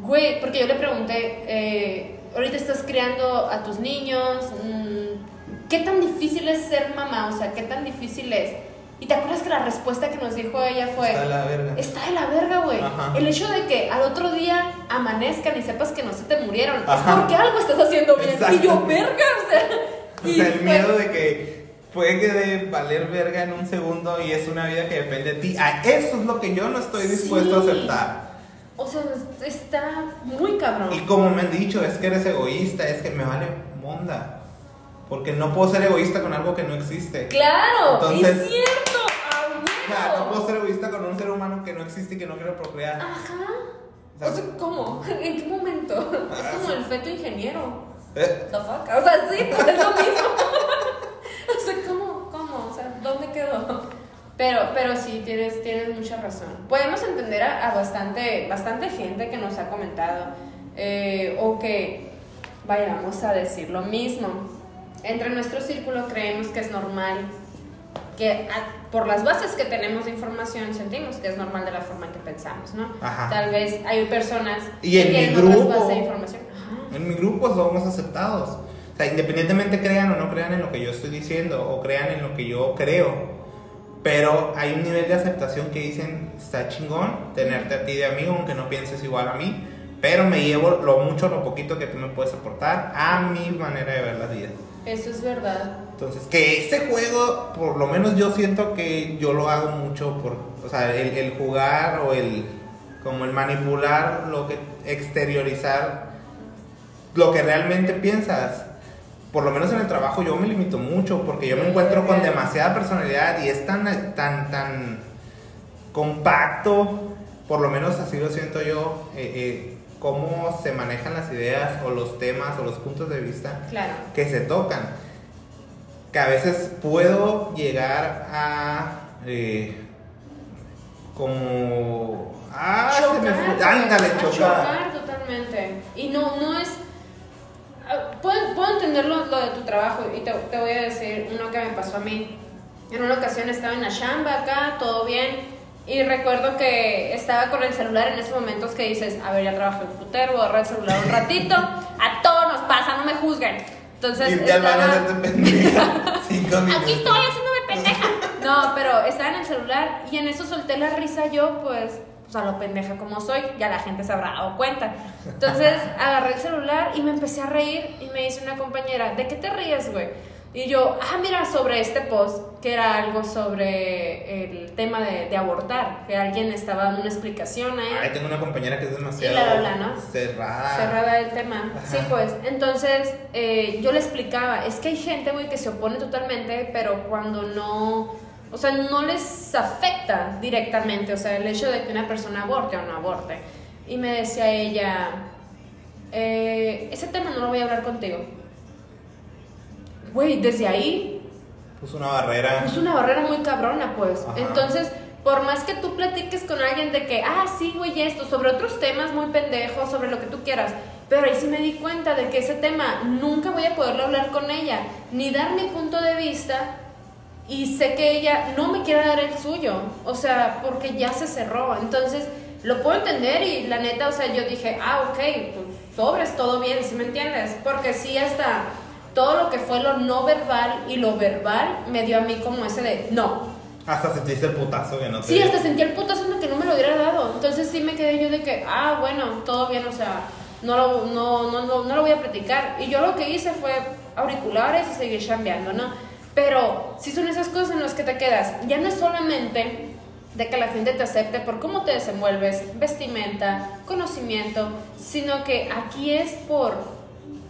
güey, porque yo le pregunté, eh, ahorita estás criando a tus niños, mm, ¿qué tan difícil es ser mamá? O sea, ¿qué tan difícil es? Y te acuerdas que la respuesta que nos dijo ella fue... Está de la verga. Está de la verga, güey. El hecho de que al otro día amanezcan y sepas que no se te murieron Ajá. es porque algo estás haciendo bien. Y yo, verga, o sea. <laughs> O y sea, el fue- miedo de que puede que de valer verga en un segundo y es una vida que depende de ti. A eso es lo que yo no estoy dispuesto Sí. a aceptar. O sea, está muy cabrón. Y como me han dicho, es que eres egoísta, es que me vale monda. Porque no puedo ser egoísta con algo que no existe. Claro, Entonces- es cierto. a O sea, no puedo ser egoísta con un ser humano que no existe y que no quiero procrear. Ajá. O sea, ¿cómo? <laughs> ¿En qué momento? Es como el feto ingeniero. Eh, The fuck? O sea, sí, <laughs> es lo mismo. <laughs> o sea, ¿cómo? ¿Cómo? O sea, ¿dónde quedó? Pero, pero sí, tienes, tienes mucha razón. Podemos entender a, a bastante, bastante gente que nos ha comentado eh, o que vayamos a decir lo mismo. Entre nuestro círculo creemos que es normal, que a- por las bases que tenemos de información sentimos que es normal de la forma en que pensamos, ¿no? Ajá. Tal vez hay personas Y en que mi tienen otras grupo- bases de información. Ajá. En mi grupo somos aceptados. O sea, independientemente crean o no crean en lo que yo estoy diciendo o crean en lo que yo creo. Pero hay un nivel de aceptación que dicen, está chingón tenerte a ti de amigo, aunque no pienses igual a mí. Pero me llevo lo mucho lo poquito que tú me puedes aportar a mi manera de ver la vida. Eso es verdad. Entonces, que este juego, por lo menos yo siento que yo lo hago mucho por, o sea, el, el jugar o el, como el manipular, lo que, exteriorizar lo que realmente piensas. Por lo menos en el trabajo yo me limito mucho porque yo me encuentro con demasiada personalidad y es tan, tan, tan compacto, por lo menos así lo siento yo, eh, eh, cómo se manejan las ideas o los temas o los puntos de vista Claro. que se tocan. Que a veces puedo llegar a. eh, como. Ah, se me fue. Ándale, chocar. chocar totalmente. Y no, no es. Puedo, entender lo, lo de tu trabajo y te, te voy a decir uno que me pasó a mí. En una ocasión estaba en la chamba acá, todo bien. Y recuerdo que estaba con el celular en esos momentos que dices, a ver, ya trabajé un putero, voy a agarrar el celular un ratito. A todos nos pasa, no me juzguen. Entonces, estaba-. <laughs> Aquí estoy haciéndome pendeja. No, pero estaba en el celular y en eso solté la risa yo, pues, pues a lo pendeja como soy, ya la gente se habrá dado cuenta. Entonces <laughs> agarré el celular y me empecé a reír y me dice una compañera, ¿de qué te ríes, güey? Y yo, ah, mira, sobre este post, que era algo sobre el tema de, de abortar, que alguien estaba dando una explicación ahí Ay, tengo una compañera que es demasiado Y bla, bla, ¿no? cerrada. cerrada el tema. Ajá. Sí, pues. Entonces, eh, yo le explicaba, es que hay gente, güey, que se opone totalmente, pero cuando no, o sea, no les afecta directamente, o sea, el hecho de que una persona aborte o no aborte. Y me decía ella, eh, ese tema no lo voy a hablar contigo. Güey, desde ahí Puso una barrera. es una barrera muy cabrona, pues. Ajá. Entonces, por más que tú platiques con alguien de que, ah, sí, güey, esto, sobre otros temas muy pendejos, sobre lo que tú quieras, pero ahí sí me di cuenta de que ese tema nunca voy a poderlo hablar con ella, ni dar mi punto de vista, y sé que ella no me quiere dar el suyo, o sea, porque ya se cerró. Entonces, lo puedo entender y la neta, o sea, yo dije, ah, ok, pues sobres, todo bien, ¿sí me entiendes? Porque sí, hasta todo lo que fue lo no verbal y lo verbal me dio a mí como ese de, no. Hasta sentiste el putazo que no te Sí, hasta sentí el putazo de que no me lo hubiera dado. Entonces sí me quedé yo de que, ah, bueno, todo bien, o sea, no lo, no, no, no, no lo voy a platicar. Y yo lo que hice fue auriculares y seguir chambeando, ¿no? Pero sí son esas cosas en las que te quedas. Ya no es solamente de que la gente te acepte por cómo te desenvuelves, vestimenta, conocimiento, sino que aquí es por,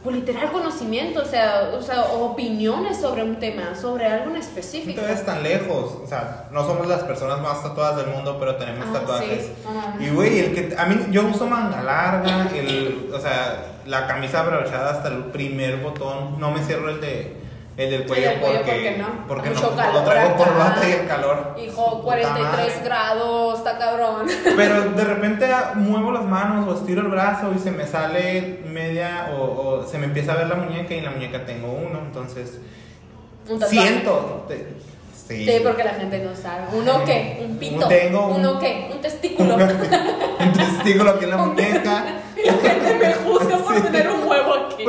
por literal conocimiento, o sea, o sea, opiniones sobre un tema, sobre algo en No específico. te ves tan lejos. O sea, no somos las personas más tatuadas del mundo, pero tenemos Ah, tatuajes. sí. Ajá. Y güey, el que a mí yo uso manga larga, el, o sea, la camisa abrochada hasta el primer botón, no me cierro el de el del cuello, del cuello, porque ¿por qué no? porque Mucho no, calor lo traigo corbata y el calor. Hijo, Puta 43 madre. grados, está cabrón. <laughs> Pero de repente muevo las manos o estiro el brazo y se me sale media o, o se me empieza a ver la muñeca y en la muñeca tengo uno, entonces Un siento. te- sí. Sí, porque la gente no sabe. ¿Uno qué? ¿Un pito? Tengo un- ¿Uno qué? ¿Un testículo? <laughs> un testículo aquí en la <laughs> muñeca. La gente me juzga por Sí. tener un huevo aquí.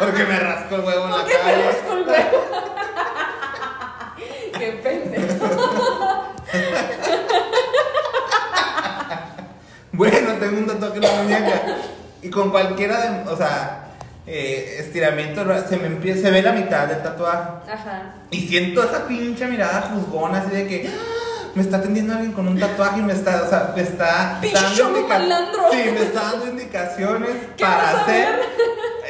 Porque me rasco el huevo en la ¿Por qué me rasco el huevo? <laughs> Qué pendejo. Bueno, tengo un tatuaje en la muñeca. Y con cualquiera de. O sea, eh, estiramiento, se me empieza, se ve la mitad del tatuaje. Ajá. Y siento esa pinche mirada juzgona, así de que. "Ah, Me está atendiendo alguien con un tatuaje y me está, o sea, me está dando. Sí, me está dando indicaciones ¿Qué para hacer.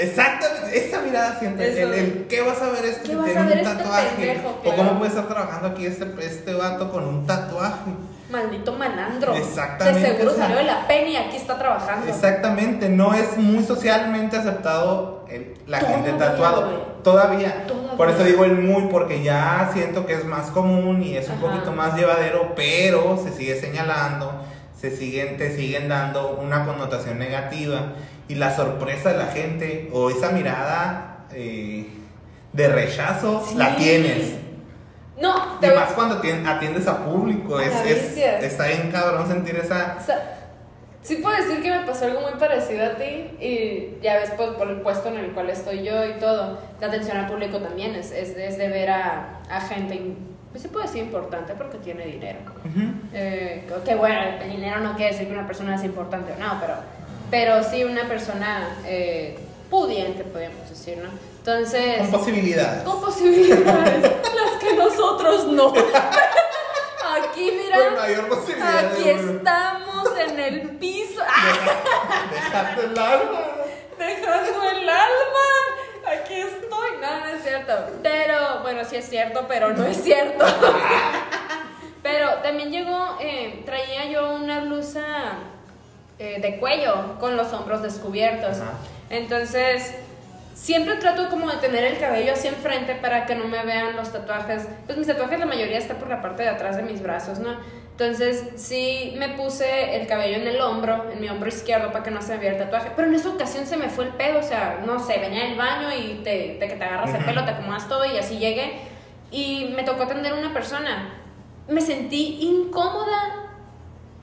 Exactamente, esa mirada siento. El, Eso. el, ¿qué vas a ver este ¿Qué que tiene un este tatuaje? O cómo puede estar trabajando aquí este, este vato con un tatuaje. Maldito malandro. Exactamente, De seguro o sea, salió de la pena y aquí está trabajando. Exactamente, no es muy socialmente aceptado el- la gente tatuado. Todavía. Todavía. Por eso digo el muy, porque ya siento que es más común y es un Ajá. poquito más llevadero, pero se sigue señalando, se siguen, te siguen dando una connotación negativa. Y la sorpresa de la gente o esa mirada eh, de rechazo Sí. la tienes. No, Y te voy- más cuando tien- atiendes a público, A es, es- está bien cabrón sentir esa... O sea, sí puedo decir que me pasó algo muy parecido a ti y ya ves pues, por el puesto en el cual estoy yo y todo. La atención al público también es, es, es de ver a, a gente, pues se puede decir importante porque tiene dinero. Ujú. Eh, que bueno, el dinero no quiere decir que una persona es importante o no, pero, pero sí una persona eh, pudiente, podríamos decir, ¿no? Entonces... Con posibilidades. Con posibilidades, <laughs> las que nosotros no. <laughs> Aquí, mira. Con mayor posibilidad. Aquí estamos en el piso. <laughs> Dejarte el alma. Dejando el alma. Aquí estoy. No, no es cierto. Pero, bueno, sí es cierto, pero no es cierto. Pero también llegó, eh, traía yo una blusa eh, de cuello con los hombros descubiertos. Ajá. Entonces, siempre trato como de tener el cabello así enfrente para que no me vean los tatuajes. Pues mis tatuajes la mayoría está por la parte de atrás de mis brazos, ¿no? Entonces, sí me puse el cabello en el hombro, en mi hombro izquierdo, para que no se me viera el tatuaje. Pero en esa ocasión se me fue el pedo, o sea, no sé, venía del baño y te, te, que te agarras el pelo, te acomodas todo y así llegué. Y me tocó atender a una persona. Me sentí incómoda,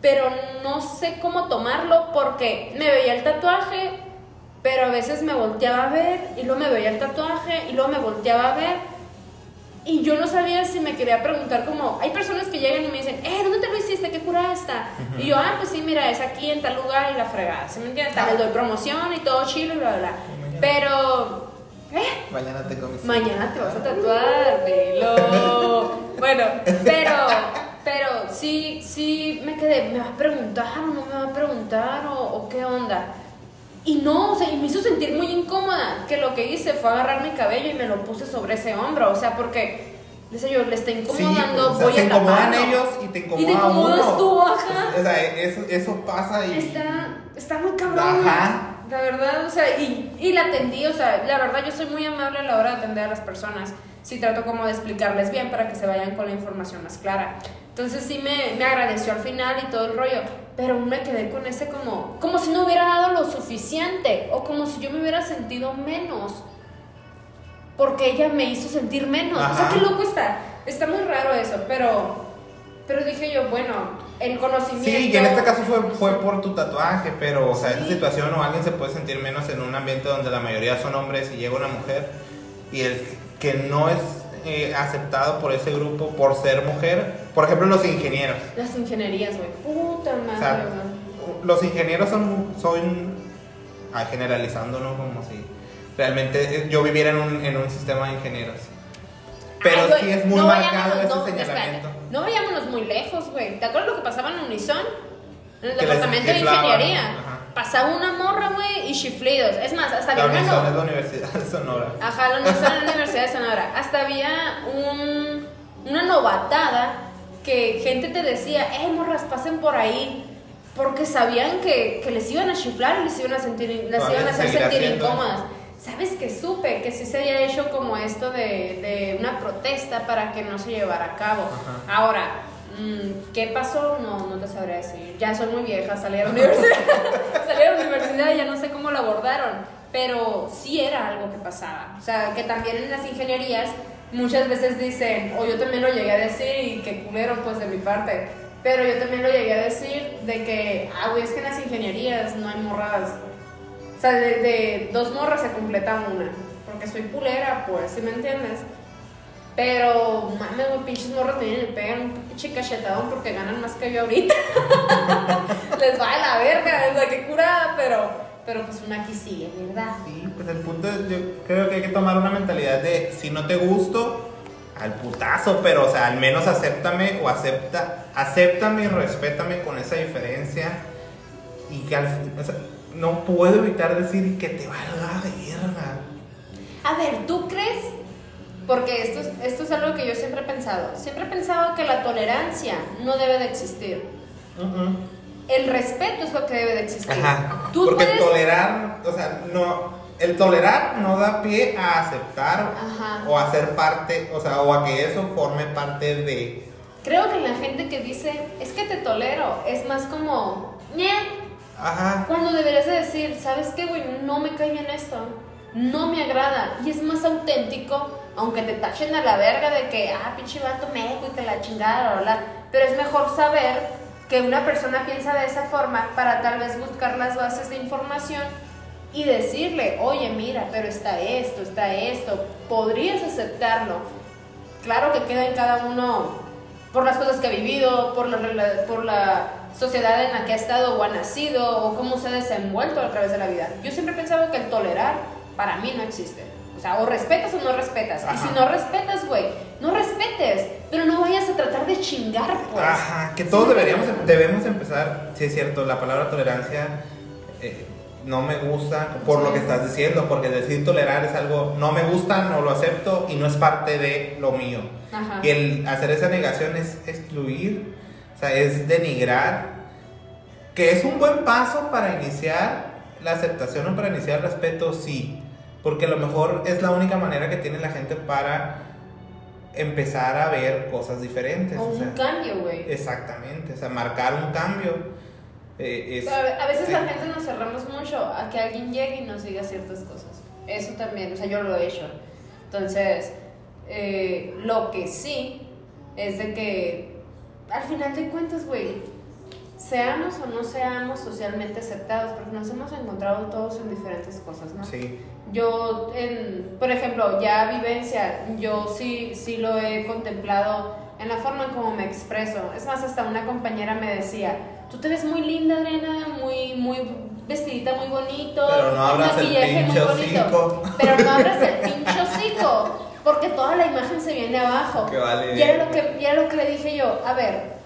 pero no sé cómo tomarlo porque me veía el tatuaje, pero a veces me volteaba a ver y luego me veía el tatuaje y luego me volteaba a ver. Y yo no sabía si me quería preguntar como, hay personas que llegan y me dicen, eh, ¿dónde te lo hiciste? ¿Qué cura está? Y yo, ah, pues sí, mira, es aquí en tal lugar y la fregada, ¿sí me entiendes? Tal, les doy promoción y todo chilo y bla, bla, bla. Pero, ¿eh? Mañana te comes. Mañana te vas a tatuar, velo. Bueno, pero, pero sí, sí me quedé, ¿me va a preguntar o no me va a preguntar o, o qué onda? Y no, o sea, y me hizo sentir muy incómoda, que lo que hice fue agarrar mi cabello y me lo puse sobre ese hombro, o sea, porque, yo, le está Sí, incomodando, o sea, voy se a incomodan taparlo. ellos y te incomoda Y te incomodas uno. tú, ajá. O sea, eso, eso pasa y. Está, está muy cabrón. Ajá. La verdad, o sea, y, y la atendí, o sea, la verdad yo soy muy amable a la hora de atender a las personas. Sí trato como de explicarles bien para que se vayan con la información más clara. Entonces sí me, me agradeció al final y todo el rollo, pero me quedé con ese como, como si no hubiera dado lo suficiente o como si yo me hubiera sentido menos. Porque ella me hizo sentir menos. O sea, qué loco está. Está muy raro eso, pero, pero dije yo, bueno, el conocimiento... Sí, y en este caso fue, fue por tu tatuaje, pero, o sea, esa Sí. situación o alguien se puede sentir menos en un ambiente donde la mayoría son hombres y llega una mujer y el que no es eh, aceptado por ese grupo por ser mujer, por ejemplo, los ingenieros. Las ingenierías, güey. Puta madre, O sea, los ingenieros son, son ah, generalizando, ¿no? Como si realmente eh, yo viviera en un, en un sistema de ingenieros. Pero Ay, güey, sí es muy no marcado ese no, señalamiento. espérate, no vayámonos muy lejos, güey. ¿Te acuerdas lo que pasaba en Unison? En el Que departamento de ingeniería. Pasaba una morra, güey, y chiflidos. Es más, hasta había una. No- es la Universidad de Sonora. Ajá, la Unison en la Universidad de Sonora. Hasta había un, una novatada que gente te decía, eh, morras, pasen por ahí. Porque sabían que, que les iban a chiflar y les iban a, sentir, les iban a hacer sentir haciendo. incómodas. ¿Sabes que supe? Que sí se había hecho como esto de, de una protesta para que no se llevara a cabo. Ajá. Ahora, mm, ¿qué pasó? No, no te sabría decir. Ya soy muy vieja, salí a la universidad. <laughs> salí a la universidad y ya no sé cómo lo abordaron. Pero sí era algo que pasaba. O sea, que también en las ingenierías muchas veces dicen, o yo también lo llegué a decir y que culero pues de mi parte. Pero yo también lo llegué a decir de que, ah, güey, es que en las ingenierías no hay morras. O sea, de, de dos morras se completa una. Porque soy pulera, pues, ¿sí me entiendes? Pero, mames, güey, pinches morras me vienen y pegan un pinche cachetadón porque ganan más que yo ahorita. <laughs> Les va a la verga, es la que curada, pero, pero pues una aquí sigue, ¿verdad? Sí, pues el punto es, yo creo que hay que tomar una mentalidad de si no te gusto, al putazo, pero o sea, al menos acéptame o acepta, acéptame y respétame con esa diferencia y que al o sea, no puedo evitar decir que te valga verga. A ver, ¿tú crees? Porque esto es, esto es algo que yo siempre he pensado. Siempre he pensado que la tolerancia no debe de existir. El respeto es lo que debe de existir. Ajá. Tú Porque puedes... tolerar, o sea, no, el tolerar no da pie a aceptar Ajá. o a ser parte, o sea, o a que eso forme parte de. Creo que la gente que dice, es que te tolero, es más como, ñe, Ajá. cuando deberías de decir, ¿sabes qué, güey? No me cae bien esto, no me agrada. Y es más auténtico, aunque te tachen a la verga de que, ah, pinche vato meco y te la chingada, bla, bla. Pero es mejor saber que una persona piensa de esa forma para tal vez buscar las bases de información y decirle, oye, mira, pero está esto, está esto, podrías aceptarlo. Claro que queda en cada uno por las cosas que ha vivido, por la, rela- por la sociedad en la que ha estado o ha nacido, o cómo se ha desenvuelto a través de la vida. Yo siempre he pensado que el tolerar para mí no existe. O sea, o respetas o no respetas. Y Ajá. si no respetas, güey, no respetes, pero no vayas a tratar de chingar, pues. Ajá, que todos Sí, deberíamos, no. debemos empezar, sí es cierto, la palabra tolerancia eh, no me gusta por lo Sí. que estás diciendo, porque decir tolerar es algo, no me gusta, no lo acepto y no es parte de lo mío. Ajá. Y el hacer esa negación es excluir, o sea, es denigrar, que es un buen paso para iniciar la aceptación o para iniciar el respeto, sí, porque a lo mejor es la única manera que tiene la gente para empezar a ver cosas diferentes. O o un sea, cambio, güey. Exactamente, o sea, marcar un cambio. eh, es- Pero a veces la gente nos cerramos mucho a que alguien llegue y nos diga ciertas cosas. Eso también, o sea, yo lo he hecho. Entonces, eh, lo que sí es de que al final de cuentas, güey, seamos o no seamos socialmente aceptados, porque nos hemos encontrado todos en diferentes cosas, ¿no? Sí, Yo, en, por ejemplo, ya vivencia, yo sí, sí lo he contemplado en la forma en cómo me expreso. Es más, hasta una compañera me decía, tú te ves muy linda, Adriana, muy, muy vestidita, muy bonito. Pero no abras el maquillaje muy pinche bonito". hocico. Pero no <laughs> abras el pinche hocico, porque toda la imagen se viene abajo. Que vale y, era lo que, y era lo que le dije yo, a ver,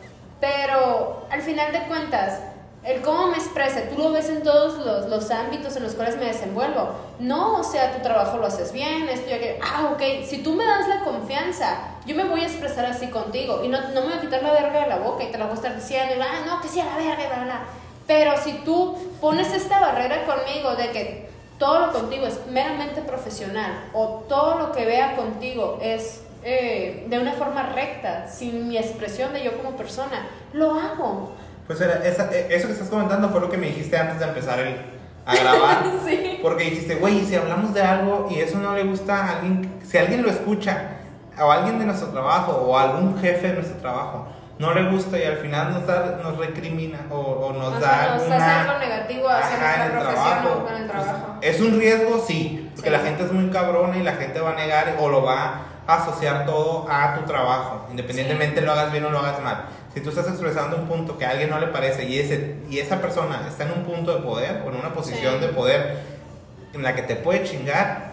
pero al final de cuentas, el cómo me exprese, tú lo ves en todos los, los ámbitos en los cuales me desenvuelvo. No, o sea, tu trabajo lo haces bien, esto y aquello. Ah, ok, si tú me das la confianza, yo me voy a expresar así contigo y no, no me voy a quitar la verga de la boca y te la voy a estar diciendo, ah, no, que sí la verga, bla, bla. Pero si tú pones esta barrera conmigo de que todo lo contigo es meramente profesional o todo lo que vea contigo es eh, de una forma recta, sin mi expresión de yo como persona, lo hago. pues era, esa- eh, eso que estás comentando fue lo que me dijiste antes de empezar el, a grabar. <laughs> Sí. Porque dijiste, güey, si hablamos de algo y eso no le gusta a alguien, si alguien lo escucha, o alguien de nuestro trabajo, o algún jefe de nuestro trabajo, no le gusta y al final nos, da, nos recrimina o, o nos da nos alguna... algo negativo hacia Ajá, en nuestra el profesión trabajo. o en el trabajo. Es un riesgo, sí, porque Sí. la gente es muy cabrona y la gente va a negar o lo va a asociar todo a tu trabajo, independientemente lo hagas bien o lo hagas mal. Si tú estás expresando un punto que a alguien no le parece y, ese, y esa persona está en un punto de poder o en una posición Sí. de poder en la que te puede chingar,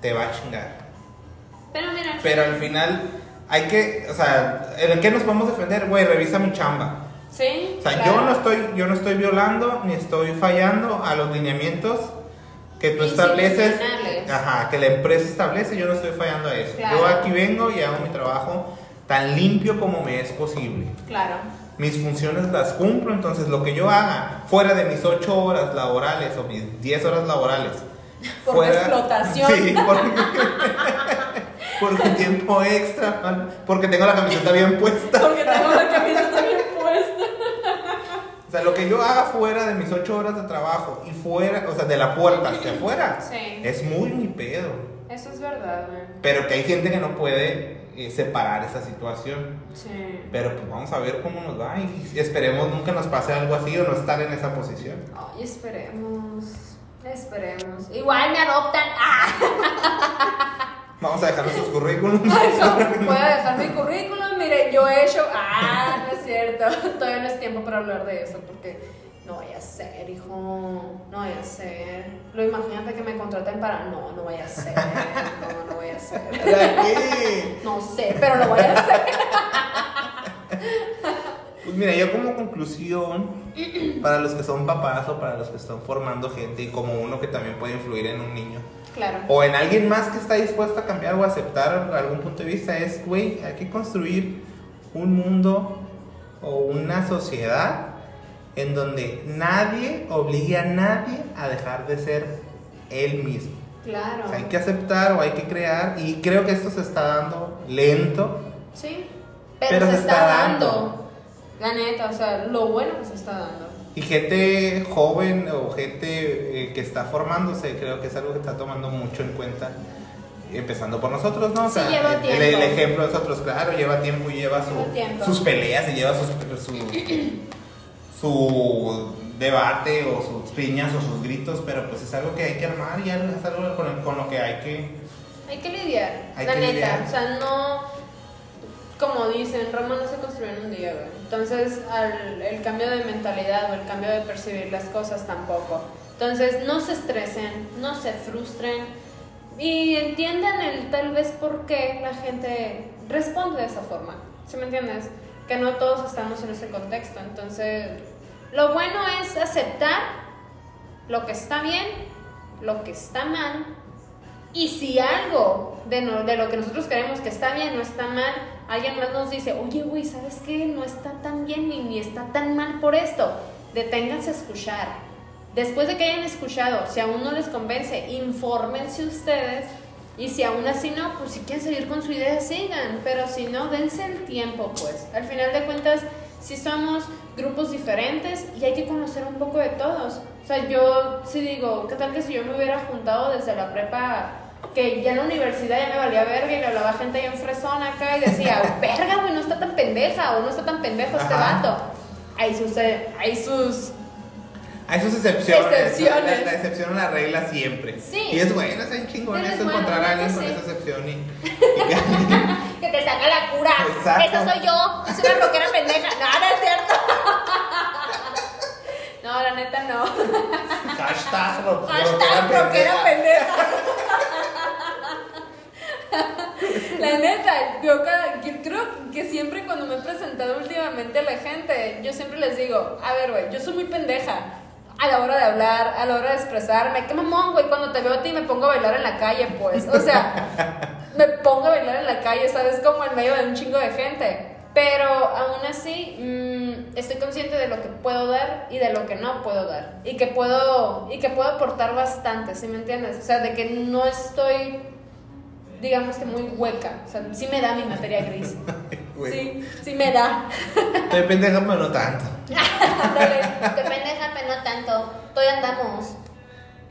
te va a chingar. Pero mira, Pero al final hay que, o sea, ¿en qué nos podemos defender? Güey, revisa mi chamba. sí. O sea, claro. yo no estoy, yo no estoy violando ni estoy fallando a los lineamientos que tú estableces, ajá, que la empresa establece, yo no estoy fallando a eso. Claro. Yo aquí vengo y hago mi trabajo tan limpio como me es posible. Claro. Mis funciones las cumplo, entonces lo que yo haga fuera de mis 8 horas laborales o mis 10 horas laborales. <laughs> Por fuera, explotación. <laughs> Sí, porque, <laughs> porque tiempo extra, porque tengo la camiseta bien puesta. Porque tengo la camiseta bien puesta. O sea, lo que yo haga fuera de mis ocho horas de trabajo y fuera, o sea, de la puerta hacia afuera, Sí. es muy mi pedo. Eso es verdad, güey. Pero que hay gente que no puede eh, separar esa situación. Sí. Pero pues vamos a ver cómo nos va y esperemos nunca nos pase algo así o no estar en esa posición. Ay, esperemos. Esperemos. Igual me adoptan. ¡Ah! <laughs> Vamos a dejar nuestros <laughs> currículums. No, voy a dejar mi currículum. Mire, yo he hecho. Ah, no es cierto. <laughs> Todavía no es tiempo para hablar de eso porque no vaya a ser, hijo. No vaya a ser. Lo imagínate que me contraten para. No, no vaya a ser. No, no vaya a ser. <laughs> No sé, pero lo voy a hacer. Pues mira, yo como conclusión, para los que son papás o para los que están formando gente y como uno que también puede influir en un niño, Claro. o en alguien más que está dispuesto a cambiar o aceptar algún punto de vista es, güey, hay que construir un mundo o una sociedad en donde nadie obligue a nadie a dejar de ser él mismo. Claro. O sea, hay que aceptar o hay que crear y creo que esto se está dando lento. Sí. Pero, Pero se, se está, está dando. dando. La neta, o sea, lo bueno que se está dando. Y gente joven o gente eh, que está formándose, creo que es algo que está tomando mucho en cuenta. Empezando por nosotros, ¿no? O Sí, sea, lleva el, el- tiempo. el ejemplo de nosotros, claro, lleva tiempo y lleva, su- Lleva tiempo. sus peleas y lleva sus- su, su debate o sus piñas o sus gritos, pero pues es algo que hay que armar y algo- es algo con, con lo que hay que... Hay que lidiar, Hay la que neta. lidiar. O sea, no. Como dicen, Roma no se construyó en un día, güey. Entonces, el cambio de mentalidad o el cambio de percibir las cosas tampoco. Entonces, no se estresen, no se frustren y entiendan el tal vez por qué la gente responde de esa forma. ¿Sí me entiendes? Que no todos estamos en ese contexto. Entonces, lo bueno es aceptar lo que está bien, lo que está mal y si algo de, no- de lo que nosotros creemos que está bien o está mal, alguien más nos dice, oye, güey, ¿sabes qué? No está tan bien ni, ni está tan mal por esto. Deténganse a escuchar. Después de que hayan escuchado, si aún no les convence, infórmense ustedes. Y si aún así no, pues si quieren seguir con su idea, sigan. Pero si no, dense el tiempo, pues. Al final de cuentas, si somos grupos diferentes y hay que conocer un poco de todos. O sea, yo sí digo, ¿qué tal que si yo me hubiera juntado desde la prepa, que ya en la universidad ya me valía verga y le hablaba gente ahí en fresón acá y decía, <laughs> verga, güey, no está tan pendeja o no está tan pendejo este vato. Hay sus, hay sus Hay sus excepciones. Excepciones. La, la excepción a la regla siempre. Sí. Y es bueno, es bien chingón Pero es esto, bueno, encontrar a alguien sí. con esa excepción y, <laughs> y que- te saca la cura. Exacto. Esa soy yo. Es una rockera pendeja. No, no es cierto. <laughs> No, la neta no. Hashtag ro- Hashtag rockera rockera pendeja. La neta, yo, cada- yo creo que siempre cuando me he presentado últimamente a la gente, yo siempre les digo, a ver, güey, yo soy muy pendeja a la hora de hablar, a la hora de expresarme. Qué mamón, güey, cuando te veo a ti me pongo a bailar en la calle, pues. O sea, <laughs> me pongo a bailar en la calle, ¿sabes? Como en medio de un chingo de gente. Pero aún así, mm, estoy consciente de lo que puedo dar y de lo que no puedo dar. Y que puedo, y que puedo aportar bastante, ¿sí me entiendes? O sea, de que no estoy, digamos que muy hueca. O sea, sí me da mi materia gris. <laughs> Sí, sí me da. Estoy pendeja, pero no tanto. Te pendeja, pero no tanto. Todavía andamos.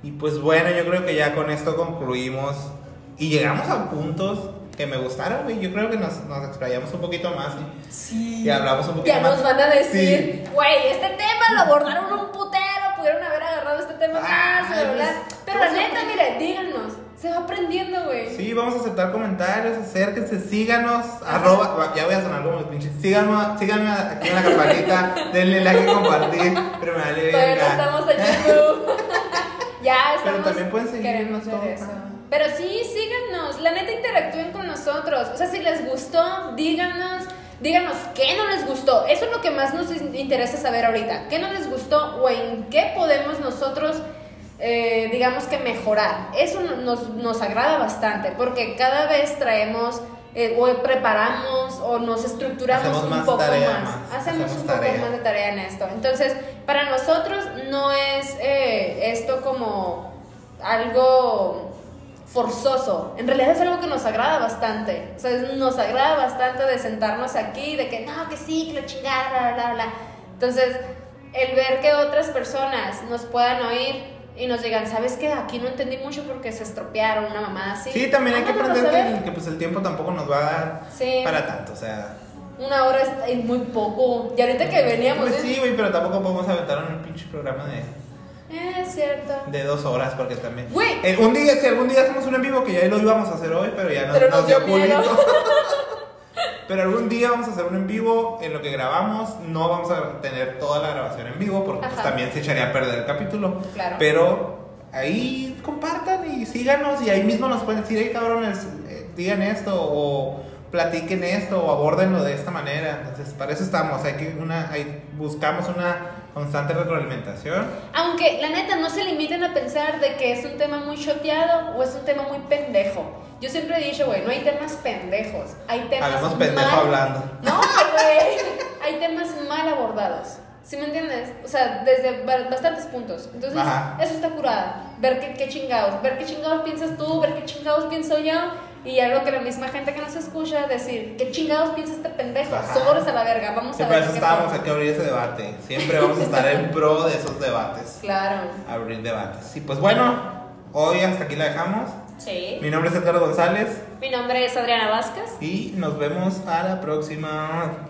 Y pues bueno, yo creo que ya con esto concluimos. Y llegamos a puntos que me gustaron, güey. Yo creo que nos, nos explayamos un poquito más y, Sí. y hablamos un poquito Ya más. nos van a Sí. decir, güey, este tema lo abordaron un putero, pudieron haber agarrado este tema Ah, más, pues, Pero la neta, mire, díganos, se va aprendiendo, güey. Sí, vamos a aceptar comentarios, acérquense, síganos, arroba, ya voy a sonar como pinche, síganme, síganme aquí en la campanita, <laughs> denle like y compartir, pero me vale Todavía no estamos en <laughs> YouTube. <laughs> ya estamos. también pueden seguirnos Queremos ver todo. eso. Pero sí, síganos. La neta, interactúen con nosotros. O sea, si les gustó, díganos. Díganos qué no les gustó. Eso es lo que más nos in- interesa saber ahorita. ¿Qué no les gustó o en qué podemos nosotros, eh, digamos que mejorar? Eso no- nos, nos agrada bastante porque cada vez traemos eh, o preparamos o nos estructuramos Hacemos un poco tarea, más. más. Hacemos, Hacemos un tarea. poco más de tarea en esto. Entonces, para nosotros no es eh, esto como algo forzoso. En realidad es algo que nos agrada bastante. O sea, nos agrada bastante de sentarnos aquí, de que no, que sí, que la chingada, bla, bla, bla. Entonces, el ver que otras personas nos puedan oír y nos digan, ¿sabes qué? Aquí no entendí mucho porque se estropearon, una mamada así. Sí, también hay que aprender que, pues el tiempo tampoco nos va a dar Sí. para tanto, o sea. Una hora es, muy poco. Y ahorita que veníamos... Pues ¿eh? sí, güey, pero tampoco podemos aventar un pinche programa de, Eh, Es cierto. de dos horas, porque también. Güey. Eh, un día, si algún día hacemos un en vivo, que ya lo íbamos a hacer hoy, pero ya no, Pero nos nos dio dio. <laughs> Pero algún día vamos a hacer un en vivo en lo que grabamos. No vamos a tener toda la grabación en vivo porque pues, también se echaría a perder el capítulo. Claro. Pero ahí compartan y síganos y ahí mismo nos pueden decir, hey cabrones, eh, digan esto o platiquen esto o abórdenlo de esta manera. Entonces, para eso estamos. Hay que una, hay, buscamos una constante retroalimentación. Aunque la neta no se limiten a pensar de que es un tema muy choteado o es un tema muy pendejo. Yo siempre he dicho, güey, no hay temas pendejos, hay temas Habemos pendejo mal- hablando. No, <laughs> güey, hay temas mal abordados. ¿Sí me entiendes? O sea, desde ba- bastantes puntos. Entonces, Ajá. eso está curada. Ver qué, qué chingados, ver qué chingados piensas tú, ver qué chingados pienso yo. Y algo que la misma gente que nos escucha decir, ¿qué chingados piensa este pendejo? Ajá. Sobres a la verga, vamos a Siempre ver eso qué estábamos aquí a abrir ese debate. Siempre vamos a estar en pro de esos debates. Claro. Abrir debates. Y pues bueno, hoy hasta aquí la dejamos. Sí. Mi nombre es Edgardo González Mi nombre es Adriana Vázquez. y nos vemos a la próxima.